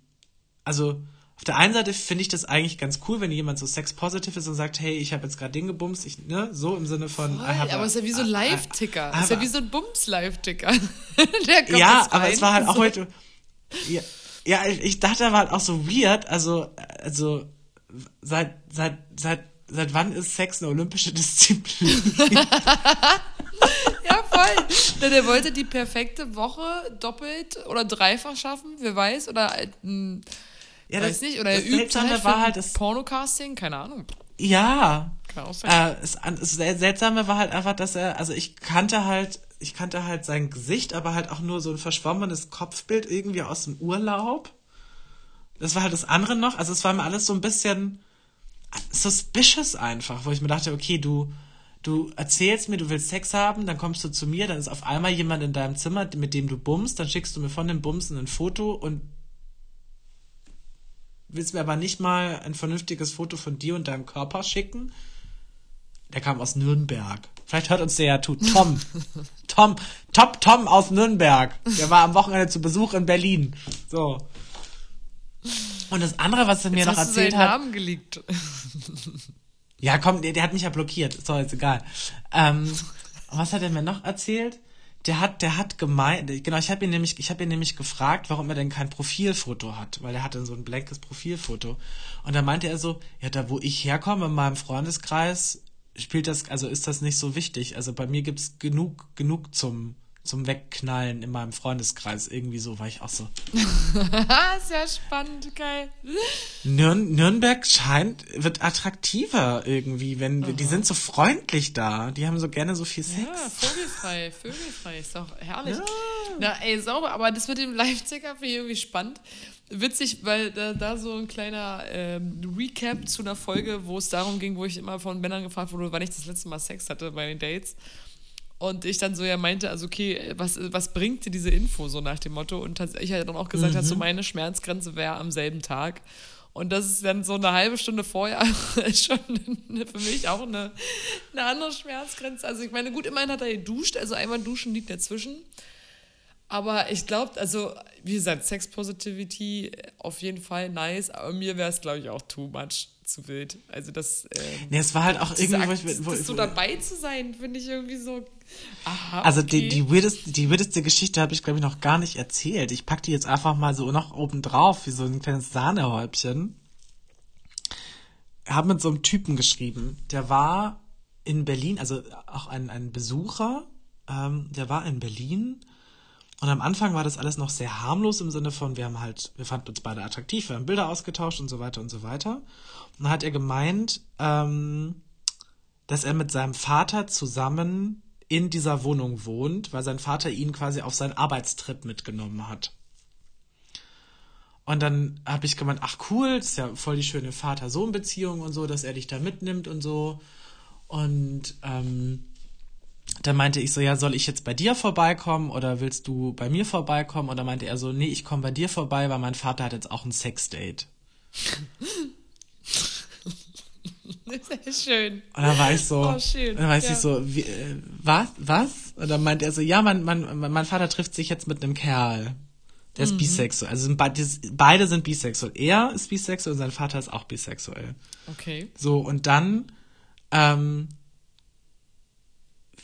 also auf der einen Seite finde ich das eigentlich ganz cool, wenn jemand so sex-positive ist und sagt, hey, ich habe jetzt gerade den gebumst, ich, ne, so im Sinne von. Voll, aber es ist ja wie so ein Live-Ticker. Es ist ja wie so ein Bums-Live-Ticker. ja, aber es war halt auch heute. Ja, ja, ich dachte aber halt auch so weird, also, also, seit, seit, seit, seit wann ist Sex eine olympische Disziplin? ja, voll. Der wollte die perfekte Woche doppelt oder dreifach schaffen, wer weiß, oder ein ja, Weiß das, nicht, oder er übt halt war halt das Pornocasting, keine Ahnung. Ja. Kann auch sein. Äh, es, das Seltsame war halt einfach, dass er, also ich kannte halt, ich kannte halt sein Gesicht, aber halt auch nur so ein verschwommenes Kopfbild irgendwie aus dem Urlaub. Das war halt das andere noch. Also es war mir alles so ein bisschen suspicious einfach, wo ich mir dachte, okay, du, du erzählst mir, du willst Sex haben, dann kommst du zu mir, dann ist auf einmal jemand in deinem Zimmer, mit dem du bummst, dann schickst du mir von dem Bumsen ein Foto und willst mir aber nicht mal ein vernünftiges Foto von dir und deinem Körper schicken? Der kam aus Nürnberg. Vielleicht hört uns der ja zu. Tom. Tom. Top Tom aus Nürnberg. Der war am Wochenende zu Besuch in Berlin. So. Und das andere, was er mir noch erzählt hat. Namen geleakt. ja, komm, der, der, hat mich ja blockiert. Ist doch jetzt egal. Ähm, was hat er mir noch erzählt? Der hat, der hat gemeint, genau, ich habe ihn nämlich, ich habe ihn nämlich gefragt, warum er denn kein Profilfoto hat, weil er hatte so ein blankes Profilfoto. Und da meinte er so, ja, da wo ich herkomme, in meinem Freundeskreis, spielt das, also ist das nicht so wichtig. Also bei mir gibt's genug, genug zum zum Wegknallen in meinem Freundeskreis. Irgendwie so war ich auch so. Sehr spannend, geil. Nürn Nürnberg scheint, wird attraktiver irgendwie, wenn Aha. die sind so freundlich da. Die haben so gerne so viel Sex. Ja, vogelfrei, vogelfrei. Ist doch herrlich. Ja. Na, ey, sauber, aber das mit dem Live-Ticker finde ich irgendwie spannend. Witzig, weil da, da so ein kleiner ähm, Recap zu einer Folge, wo es darum ging, wo ich immer von Männern gefragt wurde, wann ich das letzte Mal Sex hatte bei den Dates. Und ich dann so ja meinte, also okay, was, was bringt dir diese Info so nach dem Motto? Und ich halt dann auch gesagt, mhm. hat, so meine Schmerzgrenze wäre am selben Tag. Und das ist dann so eine halbe Stunde vorher schon für mich auch eine, eine andere Schmerzgrenze. Also ich meine, gut, immerhin hat er geduscht, also einmal duschen liegt dazwischen. Aber ich glaube, also wie gesagt, Sex Positivity auf jeden Fall nice, aber mir wäre es, glaube ich, auch too much zu wild. Also das. Ähm, nee, es war halt auch irgendwie. Akt, wo, so dabei zu sein, finde ich irgendwie so. Aha, also okay. die, die, weirdeste, die weirdeste Geschichte habe ich, glaube ich, noch gar nicht erzählt. Ich packe die jetzt einfach mal so noch oben drauf, wie so ein kleines Sahnehäubchen. Habe mit so einem Typen geschrieben. Der war in Berlin, also auch ein, ein Besucher, ähm, der war in Berlin und am Anfang war das alles noch sehr harmlos im Sinne von, wir haben halt, wir fanden uns beide attraktiv, wir haben Bilder ausgetauscht und so weiter und so weiter. Und dann hat er gemeint, ähm, dass er mit seinem Vater zusammen in dieser Wohnung wohnt, weil sein Vater ihn quasi auf seinen Arbeitstrip mitgenommen hat. Und dann habe ich gemeint, ach cool, das ist ja voll die schöne Vater-Sohn-Beziehung und so, dass er dich da mitnimmt und so. Und ähm, dann meinte ich so, ja, soll ich jetzt bei dir vorbeikommen oder willst du bei mir vorbeikommen? Dann meinte er so, nee, ich komme bei dir vorbei, weil mein Vater hat jetzt auch ein Sexdate. Sehr schön. Und dann war ich so, oh, schön. dann weiß ja. ich so, wie, äh, was, was? Und dann meinte er so, ja, mein, mein, mein Vater trifft sich jetzt mit einem Kerl. Der ist mhm. bisexuell. Also sind, beide sind bisexuell. Er ist bisexuell und sein Vater ist auch bisexuell. Okay. So, und dann, ähm,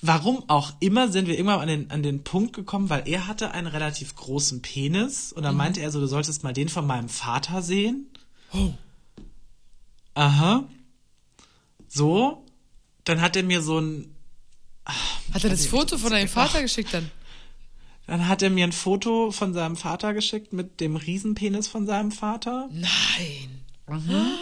warum auch immer sind wir irgendwann an den, an den Punkt gekommen, weil er hatte einen relativ großen Penis und dann mhm. meinte er so, du solltest mal den von meinem Vater sehen. Oh. Aha. So. Dann hat er mir so ein. Ach, hat er das Foto von deinem Vater ach, geschickt dann? Dann hat er mir ein Foto von seinem Vater geschickt mit dem Riesenpenis von seinem Vater. Nein. Mhm.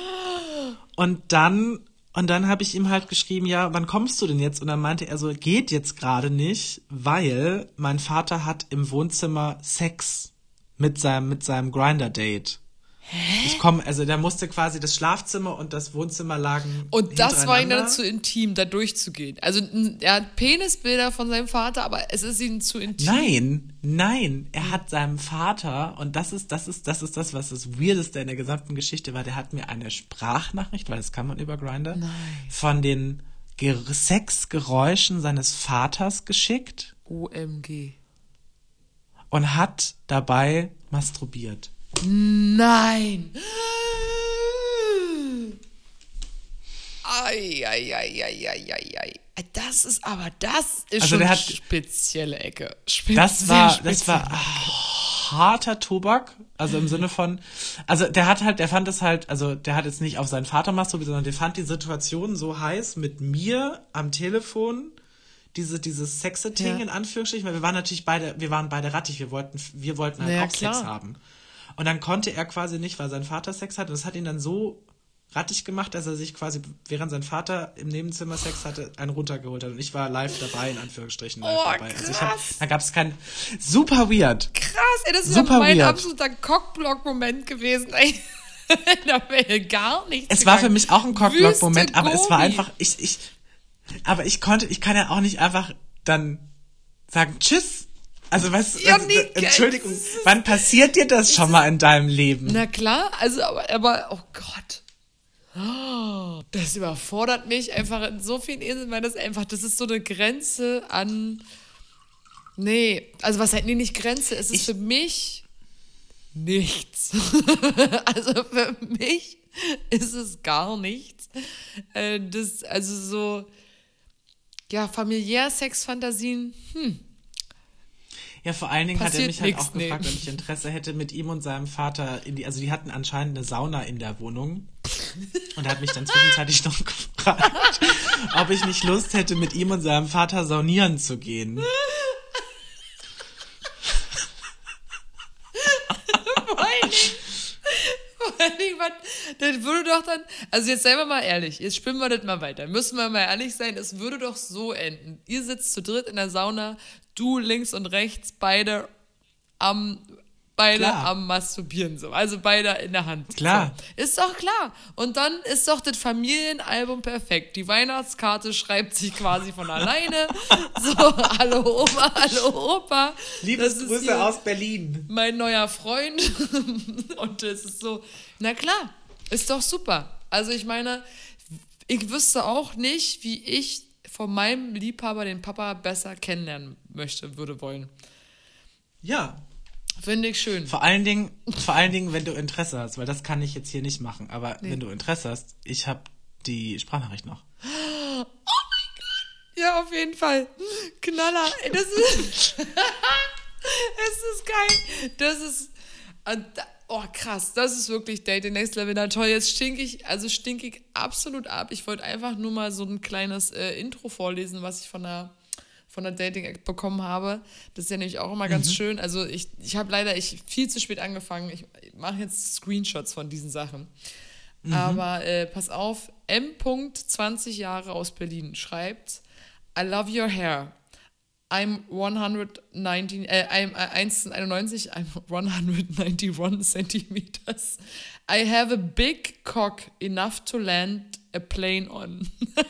Und dann und dann habe ich ihm halt geschrieben, ja, wann kommst du denn jetzt? Und dann meinte er so, geht jetzt gerade nicht, weil mein Vater hat im Wohnzimmer Sex mit seinem, mit seinem Grinder-Date. Hä? Ich komme, also der musste quasi das Schlafzimmer und das Wohnzimmer lagen. Und das war ihm dann zu intim, da durchzugehen. Also er hat Penisbilder von seinem Vater, aber es ist ihm zu intim. Nein, nein, er hat seinem Vater, und das ist, das ist, das ist das, was das Weirdeste in der gesamten Geschichte war, der hat mir eine Sprachnachricht, weil das kann man über Grinder, von den Sexgeräuschen seines Vaters geschickt. OMG. Und hat dabei masturbiert. Nein! Eieieiei. Das ist aber, das ist also schon der spezielle Ecke. Speziell, das war, das war ach, harter Tobak. Also im Sinne von, also der hat halt, der fand es halt, also der hat jetzt nicht auf seinen Vater masturbiert, sondern der fand die Situation so heiß mit mir am Telefon diese, dieses Sexe-Ting ja. in Anführungsstrichen, weil wir waren natürlich beide, wir waren beide rattig, wir wollten, wir wollten halt ja, auch klar. Sex haben. Und dann konnte er quasi nicht, weil sein Vater Sex hatte. Und das hat ihn dann so rattig gemacht, dass er sich quasi, während sein Vater im Nebenzimmer Sex hatte, einen runtergeholt hat. Und ich war live dabei, in Anführungsstrichen live Oh, dabei. Also ich hab, krass. da gab es kein, super weird. Krass, ey, das ist Super mein weird. absoluter Cockblock-Moment gewesen. Ey. da wäre gar nichts Es war für gegangen. mich auch ein Cockblock-Moment, aber es war einfach, ich, ich, aber ich konnte, ich kann ja auch nicht einfach dann sagen, tschüss. Also was, Ja, also, nee, Entschuldigung, wann passiert dir das schon mal in deinem Leben? Na klar, also aber, aber oh Gott. Oh, das überfordert mich einfach in so vielen Inseln, weil das einfach, das ist so eine Grenze an. Nee, also was halt, nee, nicht Grenze, es ist Ich- für mich nichts. also für mich ist es gar nichts. Äh, Das, also so, ja, familiär Sexfantasien, hm, Ja, vor allen Dingen hat er Passiert mich halt auch nee. gefragt, ob ich Interesse hätte, mit ihm und seinem Vater in die, also die hatten anscheinend eine Sauna in der Wohnung. Und er hat mich dann zwischenzeitlich noch gefragt, ob ich nicht Lust hätte, mit ihm und seinem Vater saunieren zu gehen. Vor allen Dingen, vor allen Dingen, was, das würde doch dann, also jetzt seien wir mal ehrlich, jetzt spinnen wir das mal weiter. Müssen wir mal ehrlich sein, es würde doch so enden. Ihr sitzt zu dritt in der Sauna, du links und rechts, beide am, beide Klar. am Masturbieren, so. Also beide in der Hand. Klar. So. Ist doch klar. Und dann ist doch das Familienalbum perfekt. Die Weihnachtskarte schreibt sich quasi von alleine. So, hallo Oma, hallo Opa. Das ist hier- Berlin. mein neuer Freund. Und es ist so, na klar, ist doch super. Also ich meine, ich wüsste auch nicht, wie ich von meinem Liebhaber den Papa besser kennenlernen möchte, würde wollen. Ja. Finde ich schön. Vor allen Dingen, vor allen Dingen, wenn du Interesse hast, weil das kann ich jetzt hier nicht machen. Aber wenn du Interesse hast, ich habe die Sprachnachricht noch. Ja, auf jeden Fall. Knaller. Das ist. es ist geil. Das ist. Oh, krass. Das ist wirklich Dating Next Level. Na toll, jetzt stink ich, also stink ich absolut ab. Ich wollte einfach nur mal so ein kleines äh, Intro vorlesen, was ich von der, von der Dating-App bekommen habe. Das ist ja nämlich auch immer ganz schön. Also ich, ich habe leider ich, viel zu spät angefangen. Ich mache jetzt Screenshots von diesen Sachen. Aber äh, pass auf, M. 20 Jahre aus Berlin schreibt, I love your hair. I'm 119, äh, I'm äh, 1,91, I'm 191 centimeters. I have a big cock enough to land a plane on.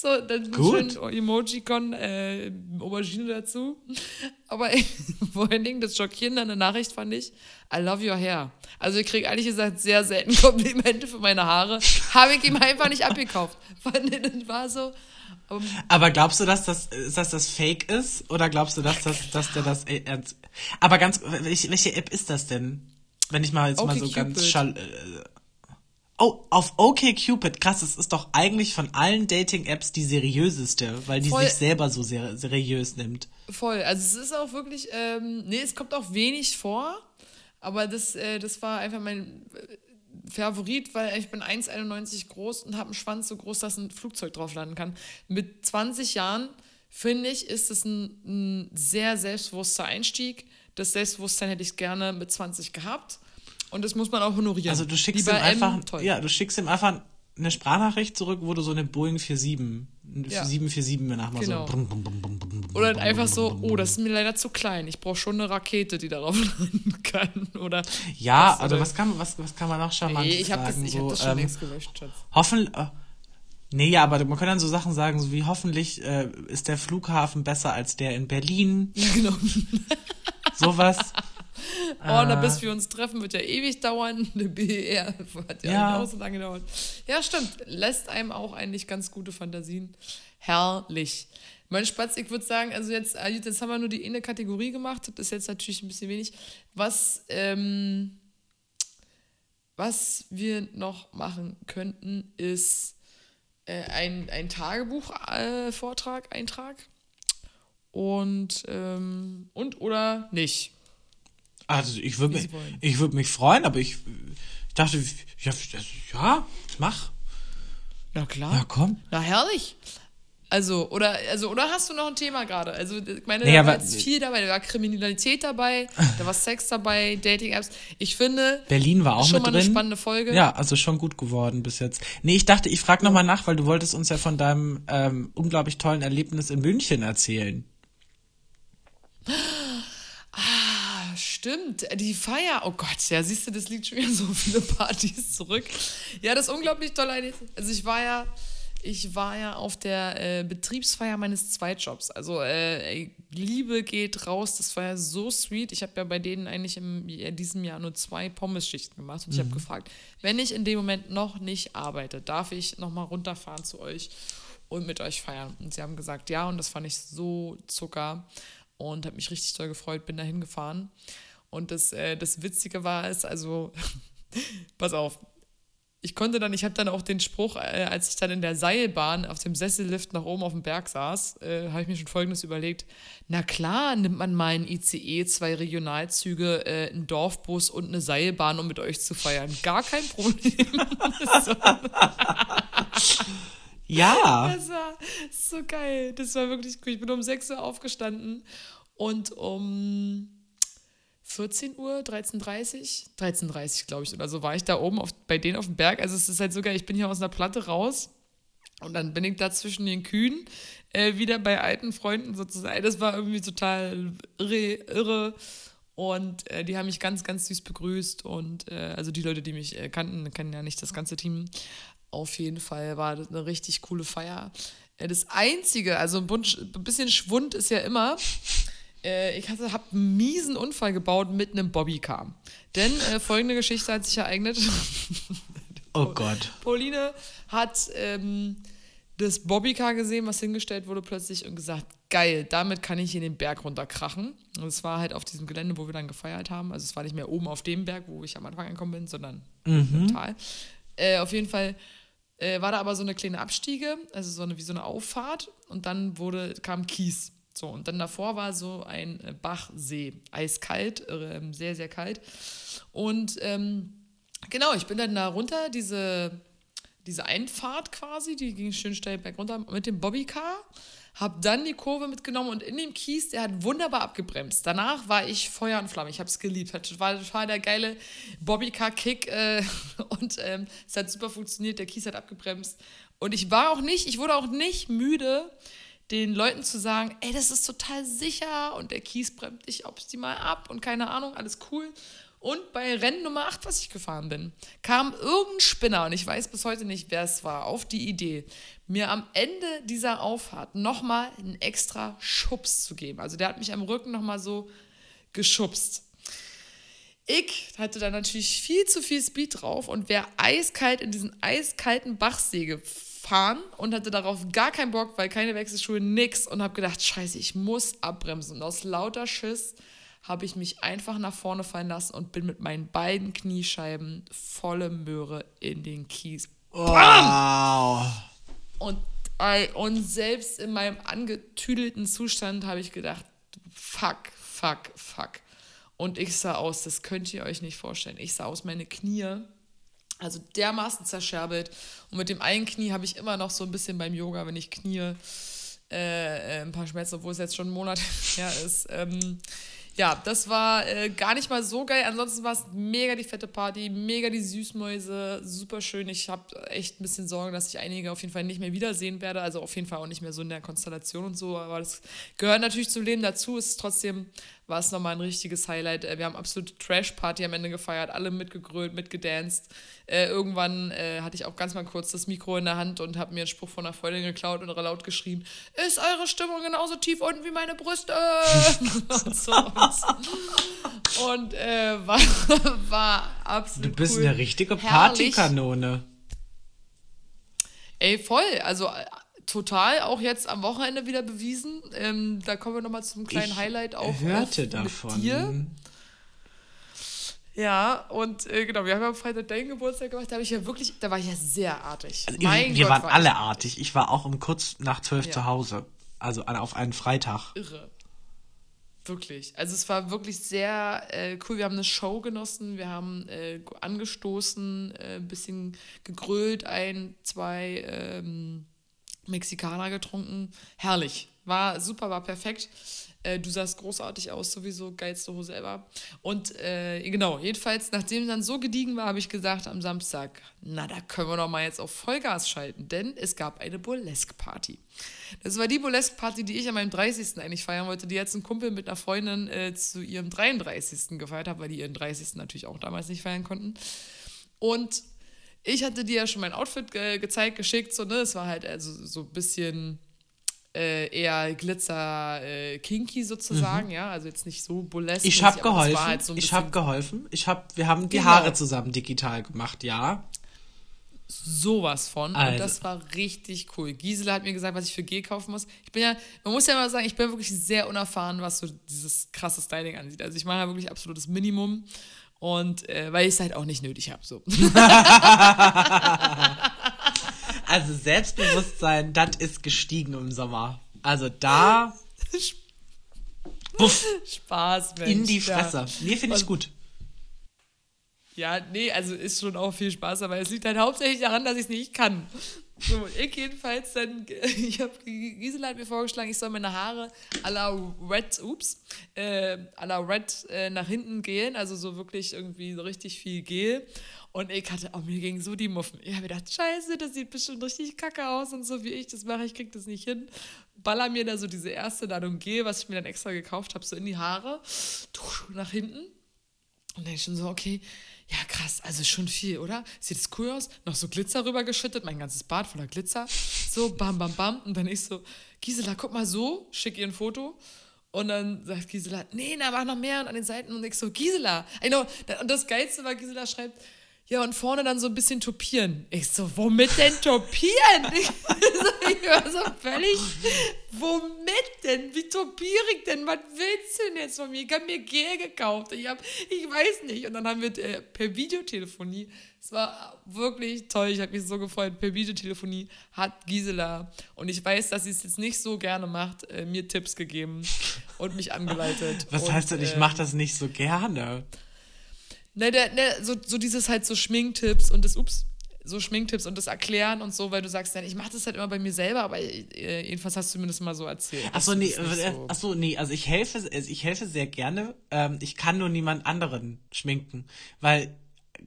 so, dann Gut. schön Emojicon, äh, Aubergine dazu. Aber vor allen Dingen, das Schockierende an der Nachricht fand ich, I love your hair. Also ich kriege ehrlich gesagt sehr selten Komplimente für meine Haare. Habe ich ihm einfach nicht abgekauft. Fand Das war so, ähm, Aber glaubst du, dass das, dass das Fake ist? Oder glaubst du, dass das, dass der das äh, ernst? Aber ganz, welche, App ist das denn? Wenn ich mal jetzt mal so OkCupid. ganz schall, äh, Oh, auf OkCupid, krass, das ist doch eigentlich von allen Dating-Apps die seriöseste, weil die Voll. sich selber so ser seriös nimmt. Voll. Also es ist auch wirklich, ähm, nee, es kommt auch wenig vor, aber das, äh, das war einfach mein äh, Favorit, weil ich bin 1,91 groß und habe einen Schwanz so groß, dass ein Flugzeug drauf landen kann. Mit 20 Jahren, finde ich, ist es ein, ein sehr selbstbewusster Einstieg. Das Selbstbewusstsein hätte ich gerne mit 20 gehabt. Und das muss man auch honorieren. Also du schickst ihm einfach, M, ja, du schickst ihm einfach eine Sprachnachricht zurück, wo du so eine Boeing 47, Ja. 747 mir Genau. so. brumm, Oder einfach so, oh, das ist mir leider zu klein. Ich brauche schon eine Rakete, die darauf landen kann. Oder Ja, also oder- was kann, was, was kann man noch charmant Nee, ich habe das, sagen? ich hab so, das schon ähm, längst gelöscht, Schatz. Hoffen, äh, nee, ja, aber man kann dann so Sachen sagen, so wie hoffentlich äh, ist der Flughafen besser als der in Berlin, Ja, genau. sowas. Oh, na, bis wir uns treffen, wird ja ewig dauern. Eine BER hat ja, Ja. auch so lange gedauert. Ja, stimmt. Lässt einem auch eigentlich ganz gute Fantasien. Herrlich. Mein Spatz, ich würde sagen, also jetzt, äh, jetzt haben wir nur die eine Kategorie gemacht. Das ist jetzt natürlich ein bisschen wenig. Was, ähm, was wir noch machen könnten, ist äh, ein, ein Tagebuch-Vortrag, äh, Eintrag. Und, ähm, und oder nicht. Also ich würde mich, ich würd mich freuen, aber ich, ich dachte, ja, ja, mach. Na klar. Na komm. Na herrlich. Also, oder, also, oder hast du noch ein Thema gerade? Also, ich meine, nee, da war jetzt viel dabei. Da war Kriminalität dabei, da war Sex dabei, Dating-Apps. Ich finde. Berlin war auch schon mit mal drin. eine spannende Folge. Ja, also schon gut geworden bis jetzt. Nee, ich dachte, ich frage nochmal nach, weil du wolltest uns ja von deinem ähm, unglaublich tollen Erlebnis in München erzählen. Stimmt. Die Feier. Oh Gott, ja, siehst du, das liegt schon wieder so viele Partys zurück. Ja, das ist unglaublich toll. Also, ich war ja ich war ja auf der äh, Betriebsfeier meines Zweitjobs. Also äh, Liebe geht raus, das war ja so sweet. Ich habe ja bei denen eigentlich in diesem Jahr nur zwei Pommesschichten gemacht und mhm. ich habe gefragt, wenn ich in dem Moment noch nicht arbeite, darf ich nochmal runterfahren zu euch und mit euch feiern? Und sie haben gesagt, ja, und das fand ich so zucker und habe mich richtig toll gefreut, bin da hingefahren. Und das, äh, das Witzige war es, also, pass auf, ich konnte dann, ich habe dann auch den Spruch, äh, als ich dann in der Seilbahn auf dem Sessellift nach oben auf dem Berg saß, äh, habe ich mir schon Folgendes überlegt. Na klar, nimmt man mal ein ICE, zwei Regionalzüge, äh, einen Dorfbus und eine Seilbahn, um mit euch zu feiern. Gar kein Problem. ja. Das war so geil. Das war wirklich cool. Ich bin um 6 Uhr aufgestanden und um 14 Uhr, 13.30 13.30 glaube ich, oder so war ich da oben auf, bei denen auf dem Berg. Also es ist halt so geil, ich bin hier aus einer Platte raus und dann bin ich da zwischen den Kühen äh, wieder bei alten Freunden sozusagen. Das war irgendwie total irre. irre. Und äh, die haben mich ganz, ganz süß begrüßt. Und äh, also die Leute, die mich äh, kannten, kennen ja nicht das ganze Team. Auf jeden Fall war das eine richtig coole Feier. Äh, das Einzige, also ein bisschen Schwund ist ja immer, äh, ich habe einen miesen Unfall gebaut mit einem Bobbycar. Denn äh, folgende Geschichte hat sich ereignet. oh Gott. Pauline hat ähm, das Bobbycar gesehen, was hingestellt wurde plötzlich und gesagt, geil, damit kann ich hier den Berg runterkrachen. Und es war halt auf diesem Gelände, wo wir dann gefeiert haben. Also es war nicht mehr oben auf dem Berg, wo ich am Anfang angekommen bin, sondern mhm. im Tal. Äh, auf jeden Fall äh, war da aber so eine kleine Abstiege, also so eine, wie so eine Auffahrt. Und dann wurde, kam Kies. So, und dann davor war so ein äh, Bachsee, eiskalt, äh, sehr, sehr kalt. Und ähm, genau, ich bin dann da runter, diese, diese Einfahrt quasi, die ging schön steil bergunter mit dem Bobbycar, habe dann die Kurve mitgenommen und in dem Kies, der hat wunderbar abgebremst. Danach war ich Feuer und Flamme, ich habe es geliebt, hat, war total der geile Bobbycar-Kick äh, und ähm, es hat super funktioniert, der Kies hat abgebremst. Und ich war auch nicht, ich wurde auch nicht müde, den Leuten zu sagen, ey, das ist total sicher und der Kies bremst dich optimal ab und keine Ahnung, alles cool. Und bei Rennen Nummer 8, was ich gefahren bin, kam irgendein Spinner, und ich weiß bis heute nicht, wer es war, auf die Idee, mir am Ende dieser Auffahrt nochmal einen extra Schubs zu geben. Also der hat mich am Rücken nochmal so geschubst. Ich hatte da natürlich viel zu viel Speed drauf und wäre eiskalt in diesen eiskalten Bachsee fahren und hatte darauf gar keinen Bock, weil keine Wechselschuhe, nix und habe gedacht, scheiße, ich muss abbremsen. Und aus lauter Schiss habe ich mich einfach nach vorne fallen lassen und bin mit meinen beiden Kniescheiben volle Möhre in den Kies. Wow. Und, und selbst in meinem angetüdelten Zustand habe ich gedacht, fuck, fuck, fuck. Und ich sah aus, das könnt ihr euch nicht vorstellen. Ich sah aus, meine Knie also dermaßen zerscherbelt. Und mit dem einen Knie habe ich immer noch so ein bisschen beim Yoga, wenn ich knie, äh, äh ein paar Schmerzen, obwohl es jetzt schon ein Monat her ist. Ähm, ja, das war äh, gar nicht mal so geil. Ansonsten war es mega die fette Party, mega die Süßmäuse, super schön. Ich habe echt ein bisschen Sorge, dass ich einige auf jeden Fall nicht mehr wiedersehen werde. Also auf jeden Fall auch nicht mehr so in der Konstellation und so. Aber das gehört natürlich zum Leben dazu. Es ist trotzdem war es nochmal ein richtiges Highlight. Äh, wir haben absolute Trash-Party am Ende gefeiert, alle mitgegrölt, mitgedanced. Äh, irgendwann äh, hatte ich auch ganz mal kurz das Mikro in der Hand und habe mir einen Spruch von einer Freundin geklaut und laut geschrieben: Ist eure Stimmung genauso tief unten wie meine Brüste? und so. und äh, war, war absolut. Du bist cool. eine richtige Partykanone. Ey, voll. Also total auch jetzt am Wochenende wieder bewiesen. Ähm, da kommen wir nochmal zum kleinen ich Highlight auch. hörte davon. Dir. Ja, und äh, genau, wir haben am Freitag deinen Geburtstag gemacht, da habe ich ja wirklich, da war ich ja sehr artig. Also, mein wir Gott, waren war alle artig. Ich war auch um kurz nach zwölf ja. zu Hause. Also auf einen Freitag. Irre. Wirklich. Also es war wirklich sehr äh, cool. Wir haben eine Show genossen, wir haben äh, angestoßen, äh, ein bisschen gegrölt, ein, zwei ähm, Mexikaner getrunken. Herrlich. War super, war perfekt. Äh, du sahst großartig aus, sowieso geilste Hose ever. Und äh, genau, jedenfalls, nachdem dann so gediegen war, habe ich gesagt am Samstag, na, da können wir doch mal jetzt auf Vollgas schalten, denn es gab eine Burlesque-Party. Das war die Burlesque-Party, die ich an meinem 30. eigentlich feiern wollte, die jetzt ein Kumpel mit einer Freundin äh, zu ihrem 33. gefeiert hat, weil die ihren 30. natürlich auch damals nicht feiern konnten. Und ich hatte dir ja schon mein Outfit ge gezeigt, geschickt, so, ne? Es war halt also so ein bisschen äh, eher Glitzer äh, kinky sozusagen, mhm. ja, also jetzt nicht so burlesque. Ich habe geholfen. Halt so ich habe geholfen. Ich habe, wir haben die genau. Haare zusammen digital gemacht, ja. Sowas von. Also. Und das war richtig cool. Gisela hat mir gesagt, was ich für G kaufen muss. Ich bin ja, man muss ja mal sagen, ich bin wirklich sehr unerfahren, was so dieses krasse Styling ansieht. Also ich mache ja wirklich absolutes Minimum. Und äh, weil ich es halt auch nicht nötig habe. So. Also Selbstbewusstsein, das ist gestiegen im Sommer. Also da. Buff, Spaß, Mensch. In die Fresse. Ja. Nee, finde ich gut. Ja, nee, also ist schon auch viel Spaß, aber es liegt halt hauptsächlich daran, dass ich es nicht kann. So, ich jedenfalls dann, ich habe, Gisela hat mir vorgeschlagen, ich soll meine Haare à la Red, ups, äh, à la Red äh, nach hinten gehen, also so wirklich irgendwie so richtig viel Gel. Und ich hatte, oh, mir ging so die Muffen. Ich habe gedacht, scheiße, das sieht bestimmt richtig kacke aus und so wie ich das mache, ich krieg das nicht hin. Baller mir da so diese erste Ladung Gel, was ich mir dann extra gekauft habe, so in die Haare, nach hinten. Und dann ich schon so, okay, ja krass, also schon viel, oder? Sieht es cool aus? Noch so Glitzer rübergeschüttet, mein ganzes Bad voller Glitzer. So, bam, bam, bam. Und dann ich so, Gisela, guck mal so, schick ihr ein Foto. Und dann sagt Gisela, nee, na, mach noch mehr und an den Seiten. Und ich so, Gisela. I know. Und das Geilste war, Gisela schreibt, ja, und vorne dann so ein bisschen topieren. Ich so, womit denn topieren? ich, ich war so völlig, womit denn? Wie topiere ich denn? Was willst du denn jetzt von mir? Ich habe mir Gel gekauft. Ich, hab, ich weiß nicht. Und dann haben wir äh, per Videotelefonie, es war wirklich toll, ich habe mich so gefreut, per Videotelefonie hat Gisela, und ich weiß, dass sie es jetzt nicht so gerne macht, äh, mir Tipps gegeben und mich angeleitet. Was und, heißt denn, ich äh, mache das nicht so gerne? Ne, der, ne, so, so dieses halt so Schminktipps und das, ups, so Schminktipps und das Erklären und so, weil du sagst, ich mache das halt immer bei mir selber, aber äh, jedenfalls hast du zumindest mal so erzählt. Achso, nee, äh, so. Achso, nee, also ich helfe, also ich helfe sehr gerne. Ähm, ich kann nur niemand anderen schminken, weil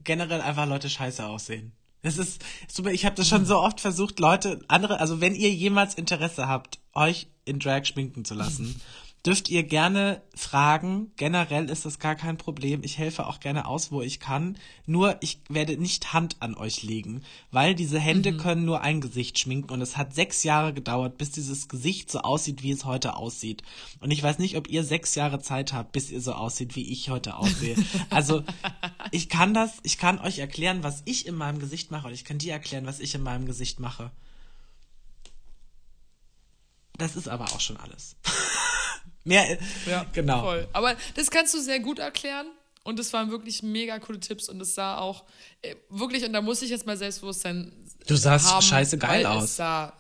generell einfach Leute scheiße aussehen. Es ist super, ich habe das schon so oft versucht, Leute, andere, also wenn ihr jemals Interesse habt, euch in Drag schminken zu lassen dürft ihr gerne fragen. Generell ist das gar kein Problem. Ich helfe auch gerne aus, wo ich kann. Nur ich werde nicht Hand an euch legen, weil diese Hände mhm. können nur ein Gesicht schminken und es hat sechs Jahre gedauert, bis dieses Gesicht so aussieht, wie es heute aussieht. Und ich weiß nicht, ob ihr sechs Jahre Zeit habt, bis ihr so aussieht, wie ich heute aussehe. Also ich kann das, ich kann euch erklären, was ich in meinem Gesicht mache und ich kann dir erklären, was ich in meinem Gesicht mache. Das ist aber auch schon alles. Mehr, ja, genau. Voll. Aber das kannst du sehr gut erklären. Und es waren wirklich mega coole Tipps und es sah auch äh, wirklich, und da muss ich jetzt mal Selbstbewusstsein. Du sahst haben, scheiße geil aus. Es sah,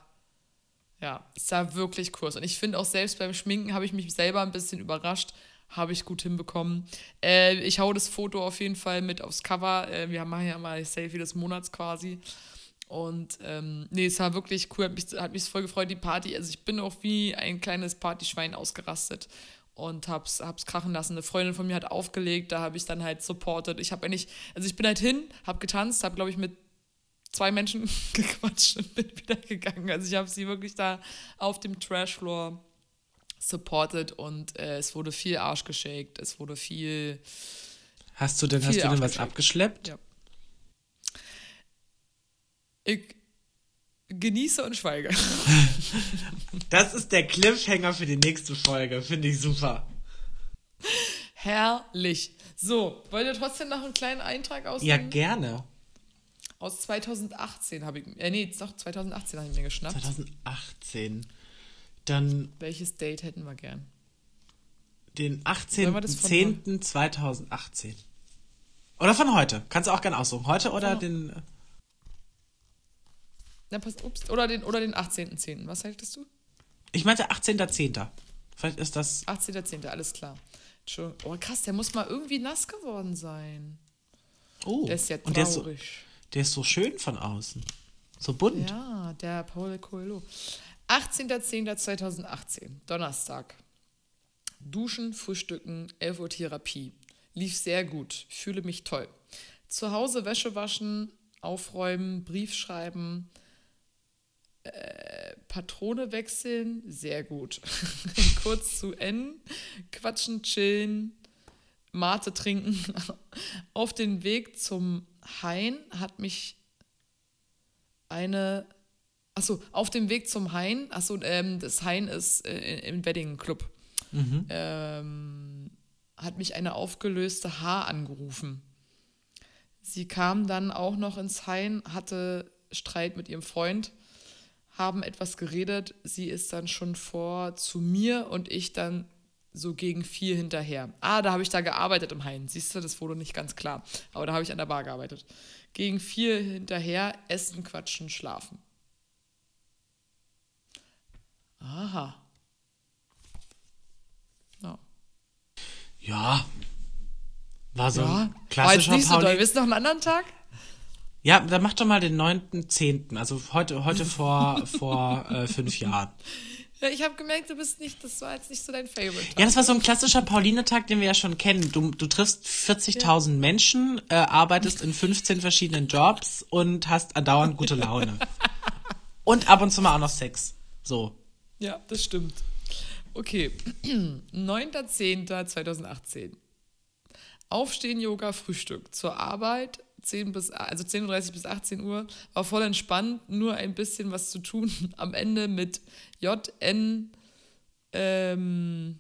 ja, es sah wirklich cool aus. Und ich finde auch selbst beim Schminken habe ich mich selber ein bisschen überrascht. Habe ich gut hinbekommen. Äh, ich hau das Foto auf jeden Fall mit aufs Cover. Äh, wir machen ja mal Selfie des Monats quasi. Und ähm, nee, es war wirklich cool, hat mich, hat mich voll gefreut, die Party. Also ich bin auch wie ein kleines Partyschwein ausgerastet und hab's, hab's krachen lassen. Eine Freundin von mir hat aufgelegt, da habe ich dann halt supportet. Ich habe eigentlich, also ich bin halt hin, hab getanzt, hab glaube ich mit zwei Menschen gequatscht und bin wieder gegangen. Also ich habe sie wirklich da auf dem Trashfloor supportet und äh, es wurde viel Arsch geschakt, es wurde viel. Hast du denn, hast du denn was abgeschleppt? Ja. Ich genieße und schweige. Das ist der Cliffhanger für die nächste Folge. Finde ich super. Herrlich. So, wollt ihr trotzdem noch einen kleinen Eintrag aus? Ja, gerne. Aus 2018 habe ich. Äh, nee, doch, 2018 habe ich mir geschnappt. 2018. Dann. Welches Date hätten wir gern? Den 18.10.2018. Oder von heute. Kannst du auch gerne aussuchen. Heute oder den. Na, pass, ups, oder den, oder den 18.10. Was sagtest du? Ich meinte 18.10. Vielleicht ist das. 18.10., alles klar. Oh, krass, der muss mal irgendwie nass geworden sein. Oh, der ist ja traurig. Und der ist, so, der ist so schön von außen. So bunt. Ja, der Paul Coelho. 18.10.2018, Donnerstag. Duschen, Frühstücken, 11 Uhr Therapie. Lief sehr gut, fühle mich toll. Zu Hause Wäsche waschen, aufräumen, Brief schreiben, äh, Patrone wechseln, sehr gut. Kurz zu N, quatschen, chillen, Mate trinken. Auf den Weg zum Hain hat mich eine, achso, auf dem Weg zum Hain, achso, ähm, das Hain ist äh, im Wedding Club. Mhm. Ähm, hat mich eine aufgelöste Haar angerufen. Sie kam dann auch noch ins Hain, hatte Streit mit ihrem Freund, haben etwas geredet. Sie ist dann schon vor zu mir und ich dann so gegen vier hinterher. Ah, da habe ich da gearbeitet im Hain. Siehst du, das wurde nicht ganz klar. Aber da habe ich an der Bar gearbeitet. Gegen vier hinterher, essen, quatschen, schlafen. Aha. Ja. War so ja, ein klassischer war jetzt nicht Pauli. so doll. Willst du noch einen anderen Tag? Ja, dann mach doch mal den 9.10., also heute, heute vor, vor äh, fünf Jahren. Ja, ich habe gemerkt, du bist nicht, das war jetzt nicht so dein Favorite. Ja, das war so ein klassischer Pauline-Tag, den wir ja schon kennen. Du, du triffst 40.000 ja. Menschen, äh, arbeitest in 15 verschiedenen Jobs und hast andauernd gute Laune. und ab und zu mal auch noch Sex. So. Ja, das stimmt. Okay, 9.10.2018. Aufstehen, Yoga, Frühstück. Zur Arbeit, 10 bis, also 10.30 Uhr bis 18 Uhr. War voll entspannt, nur ein bisschen was zu tun. Am Ende mit JN ähm,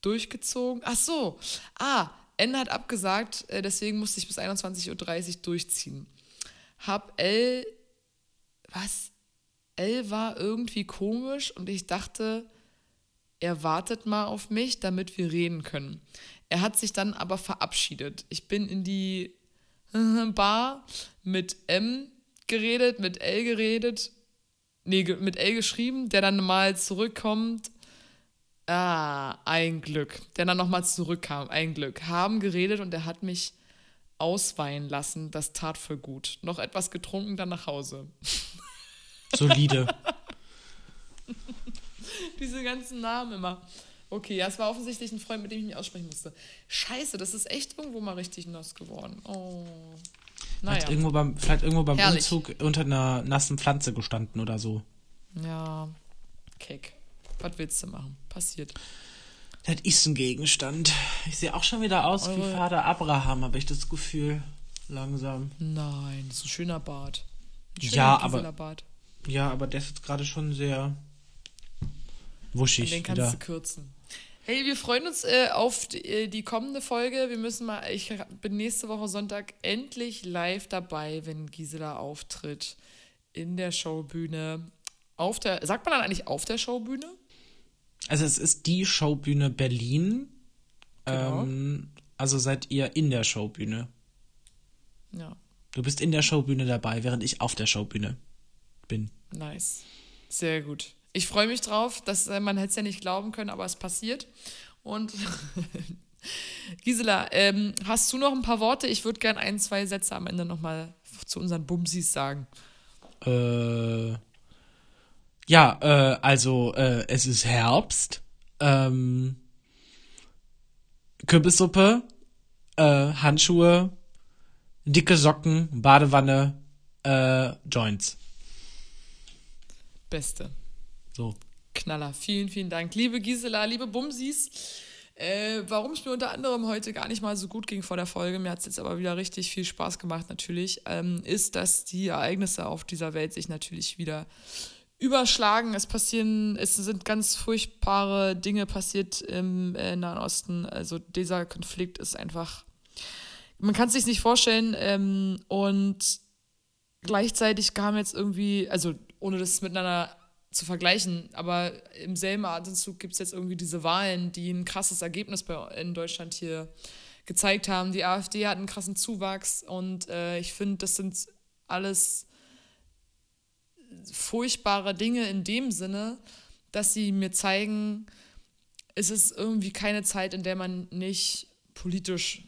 durchgezogen. Ach so, ah, N hat abgesagt, äh, deswegen musste ich bis 21.30 Uhr durchziehen. Hab L, was? L war irgendwie komisch und ich dachte, er wartet mal auf mich, damit wir reden können. Er hat sich dann aber verabschiedet. Ich bin in die Bar mit M geredet, mit L geredet, nee, mit L geschrieben, der dann mal zurückkommt. Ah, ein Glück. Der dann nochmal zurückkam, ein Glück. Haben geredet und er hat mich ausweinen lassen. Das tat voll gut. Noch etwas getrunken, dann nach Hause. Solide. Diese ganzen Namen immer. Okay, ja, es war offensichtlich ein Freund, mit dem ich mich aussprechen musste. Scheiße, das ist echt irgendwo mal richtig nass geworden. Oh. Naja. Vielleicht irgendwo beim, vielleicht irgendwo beim Umzug unter einer nassen Pflanze gestanden oder so. Ja, Keck. Was willst du machen? Passiert. Das ist ein Gegenstand. Ich sehe auch schon wieder aus Eure... wie Vater Abraham, habe ich das Gefühl. Langsam. Nein, das ist ein schöner Bart. Ein schöner ja, aber. Bart. Ja, aber der ist jetzt gerade schon sehr wuschig. Den kannst wieder. du kürzen. Hey, wir freuen uns äh, auf die, äh, die, kommende Folge. Wir müssen mal, ich bin nächste Woche Sonntag endlich live dabei, wenn Gisela auftritt in der Showbühne. Auf der, sagt man dann eigentlich auf der Showbühne? Also es ist die Showbühne Berlin. Genau. Ähm, also seid ihr in der Showbühne. Ja. Du bist in der Showbühne dabei, während ich auf der Showbühne bin. Nice. Sehr gut ich freue mich drauf, dass äh, man hätte es ja nicht glauben können, aber es passiert. Und Gisela, ähm, hast du noch ein paar Worte? Ich würde gerne ein, zwei Sätze am Ende nochmal zu unseren Bumsis sagen. Äh, ja, äh, also äh, es ist Herbst. Ähm, Kürbissuppe, äh, Handschuhe, dicke Socken, Badewanne, äh, Joints. Beste. So. Knaller. Vielen, vielen Dank. Liebe Gisela, liebe Bumsis. Äh, warum es mir unter anderem heute gar nicht mal so gut ging vor der Folge, mir hat es jetzt aber wieder richtig viel Spaß gemacht natürlich, ähm, ist, dass die Ereignisse auf dieser Welt sich natürlich wieder überschlagen. Es passieren, es sind ganz furchtbare Dinge passiert im äh, Nahen Osten. Also dieser Konflikt ist einfach, man kann es sich nicht vorstellen. Ähm, und gleichzeitig kam jetzt irgendwie, also ohne das miteinander zu vergleichen. Aber im selben Atemzug gibt es jetzt irgendwie diese Wahlen, die ein krasses Ergebnis bei, in Deutschland hier gezeigt haben. Die AfD hat einen krassen Zuwachs und äh, ich finde, das sind alles furchtbare Dinge in dem Sinne, dass sie mir zeigen, es ist irgendwie keine Zeit, in der man nicht politisch,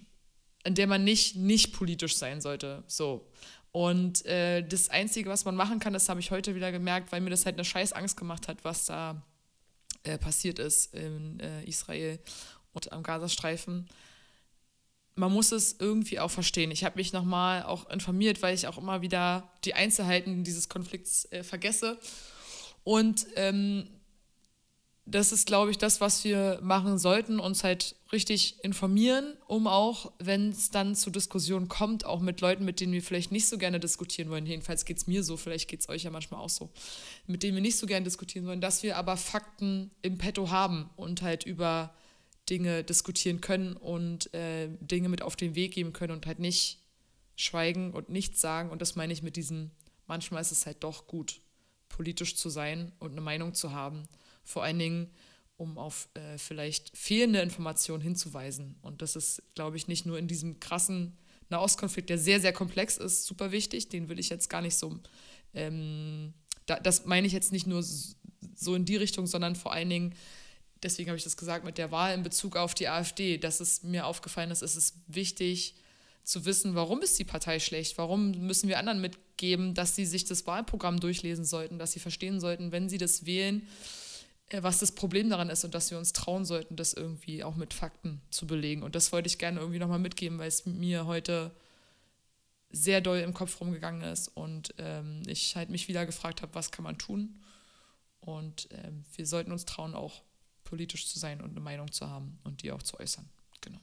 in der man nicht nicht politisch sein sollte. So. Und äh, das Einzige, was man machen kann, das habe ich heute wieder gemerkt, weil mir das halt eine scheiß Angst gemacht hat, was da äh, passiert ist in äh, Israel und am Gazastreifen. Man muss es irgendwie auch verstehen. Ich habe mich nochmal auch informiert, weil ich auch immer wieder die Einzelheiten dieses Konflikts äh, vergesse. Und ähm, das ist, glaube ich, das, was wir machen sollten, uns halt richtig informieren, um auch, wenn es dann zu Diskussionen kommt, auch mit Leuten, mit denen wir vielleicht nicht so gerne diskutieren wollen, jedenfalls geht es mir so, vielleicht geht es euch ja manchmal auch so, mit denen wir nicht so gerne diskutieren wollen, dass wir aber Fakten im Petto haben und halt über Dinge diskutieren können und äh, Dinge mit auf den Weg geben können und halt nicht schweigen und nichts sagen. Und das meine ich mit diesem, manchmal ist es halt doch gut, politisch zu sein und eine Meinung zu haben vor allen Dingen, um auf äh, vielleicht fehlende Informationen hinzuweisen. Und das ist, glaube ich, nicht nur in diesem krassen Nahostkonflikt, der sehr, sehr komplex ist, super wichtig. Den will ich jetzt gar nicht so, ähm, da, das meine ich jetzt nicht nur so in die Richtung, sondern vor allen Dingen, deswegen habe ich das gesagt, mit der Wahl in Bezug auf die AfD, dass es mir aufgefallen ist, es ist wichtig zu wissen, warum ist die Partei schlecht, warum müssen wir anderen mitgeben, dass sie sich das Wahlprogramm durchlesen sollten, dass sie verstehen sollten, wenn sie das wählen, äh, was das Problem daran ist und dass wir uns trauen sollten, das irgendwie auch mit Fakten zu belegen. Und das wollte ich gerne irgendwie nochmal mitgeben, weil es mir heute sehr doll im Kopf rumgegangen ist und ähm, ich halt mich wieder gefragt habe, was kann man tun. Und ähm, wir sollten uns trauen, auch politisch zu sein und eine Meinung zu haben und die auch zu äußern. Genau.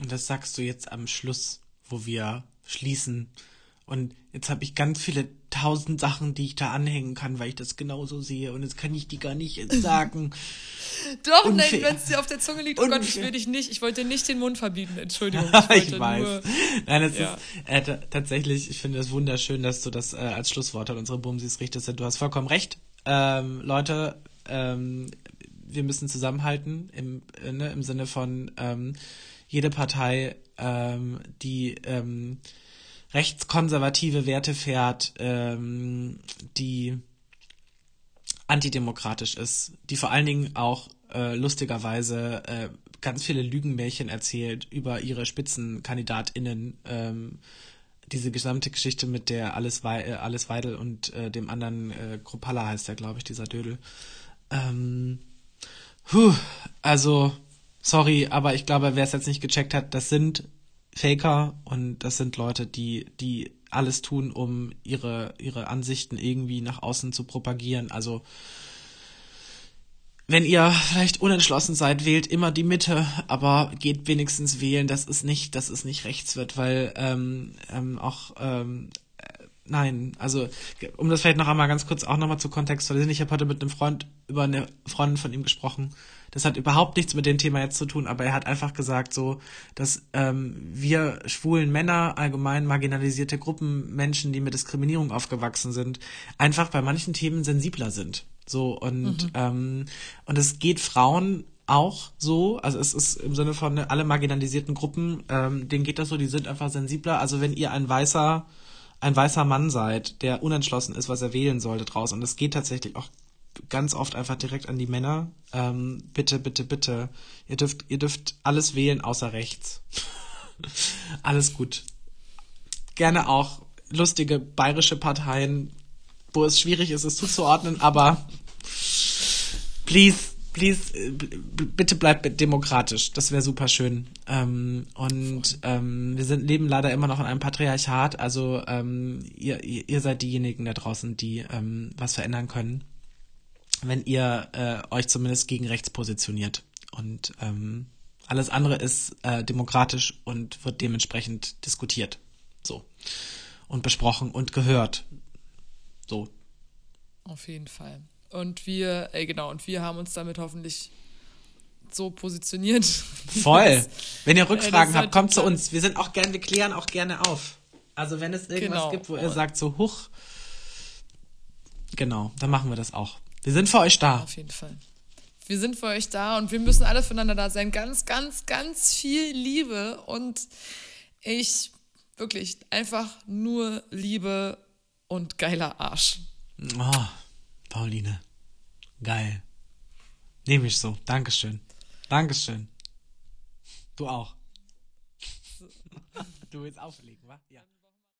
Und das sagst du jetzt am Schluss, wo wir schließen und jetzt habe ich ganz viele tausend Sachen, die ich da anhängen kann, weil ich das genauso sehe. Und jetzt kann ich die gar nicht sagen. Doch, Unfair. nein, wenn es dir auf der Zunge liegt, oh Gott, ich will dich nicht, ich wollte nicht den Mund verbieten, Entschuldigung. Ich, ich weiß. Nur, nein, das ja. ist äh, tatsächlich, ich finde es wunderschön, dass du das äh, als Schlusswort an unsere Bumsis richtest. Du hast vollkommen recht. Ähm, Leute, ähm, wir müssen zusammenhalten im, äh, ne, im Sinne von ähm, jede Partei, ähm, die ähm, rechtskonservative Werte fährt, ähm, die antidemokratisch ist, die vor allen Dingen auch äh, lustigerweise äh, ganz viele Lügenmärchen erzählt über ihre SpitzenkandidatInnen. Ähm, diese gesamte Geschichte mit der Alice, Wei äh, Alice Weidel und äh, dem anderen äh, Kropalla heißt der, glaube ich, dieser Dödel. Ähm, puh, also, sorry, aber ich glaube, wer es jetzt nicht gecheckt hat, das sind Faker und das sind Leute, die, die alles tun, um ihre, ihre Ansichten irgendwie nach außen zu propagieren. Also, wenn ihr vielleicht unentschlossen seid, wählt immer die Mitte, aber geht wenigstens wählen, dass es nicht, dass es nicht rechts wird, weil ähm, ähm, auch ähm, äh, nein, also um das vielleicht noch einmal ganz kurz auch nochmal zu kontextualisieren, ich habe heute mit einem Freund über eine Freundin von ihm gesprochen, das hat überhaupt nichts mit dem Thema jetzt zu tun, aber er hat einfach gesagt so, dass ähm, wir schwulen Männer, allgemein marginalisierte Gruppen, Menschen, die mit Diskriminierung aufgewachsen sind, einfach bei manchen Themen sensibler sind. So und mhm. ähm, und es geht Frauen auch so, also es ist im Sinne von ne, alle marginalisierten Gruppen, ähm, denen geht das so, die sind einfach sensibler. Also wenn ihr ein weißer ein weißer Mann seid, der unentschlossen ist, was er wählen sollte draußen, und es geht tatsächlich auch ganz oft einfach direkt an die Männer. Ähm, bitte, bitte, bitte. Ihr dürft, ihr dürft alles wählen außer rechts. alles gut. Gerne auch lustige bayerische Parteien, wo es schwierig ist, es zuzuordnen, aber please, please, äh, bitte bleibt demokratisch. Das wäre super schön. Ähm, und ähm, wir sind, leben leider immer noch in einem Patriarchat. Also ähm, ihr, ihr seid diejenigen da draußen, die ähm, was verändern können wenn ihr äh, euch zumindest gegen rechts positioniert. Und ähm, alles andere ist äh, demokratisch und wird dementsprechend diskutiert. So. Und besprochen und gehört. So. Auf jeden Fall. Und wir, ey, genau, und wir haben uns damit hoffentlich so positioniert. Voll. Wenn ihr Rückfragen habt, kommt zu uns. Wir sind auch gerne, wir klären auch gerne auf. Also wenn es irgendwas genau. gibt, wo ihr sagt so, huch, genau, dann machen wir das auch. Wir sind für euch da. Auf jeden Fall. Wir sind für euch da und wir müssen alle füreinander da sein. Ganz, ganz, ganz viel Liebe und ich wirklich einfach nur Liebe und geiler Arsch. Oh, Pauline. Geil. Nehme ich so. Dankeschön. Dankeschön. Du auch. Du willst auflegen, wa? Ja.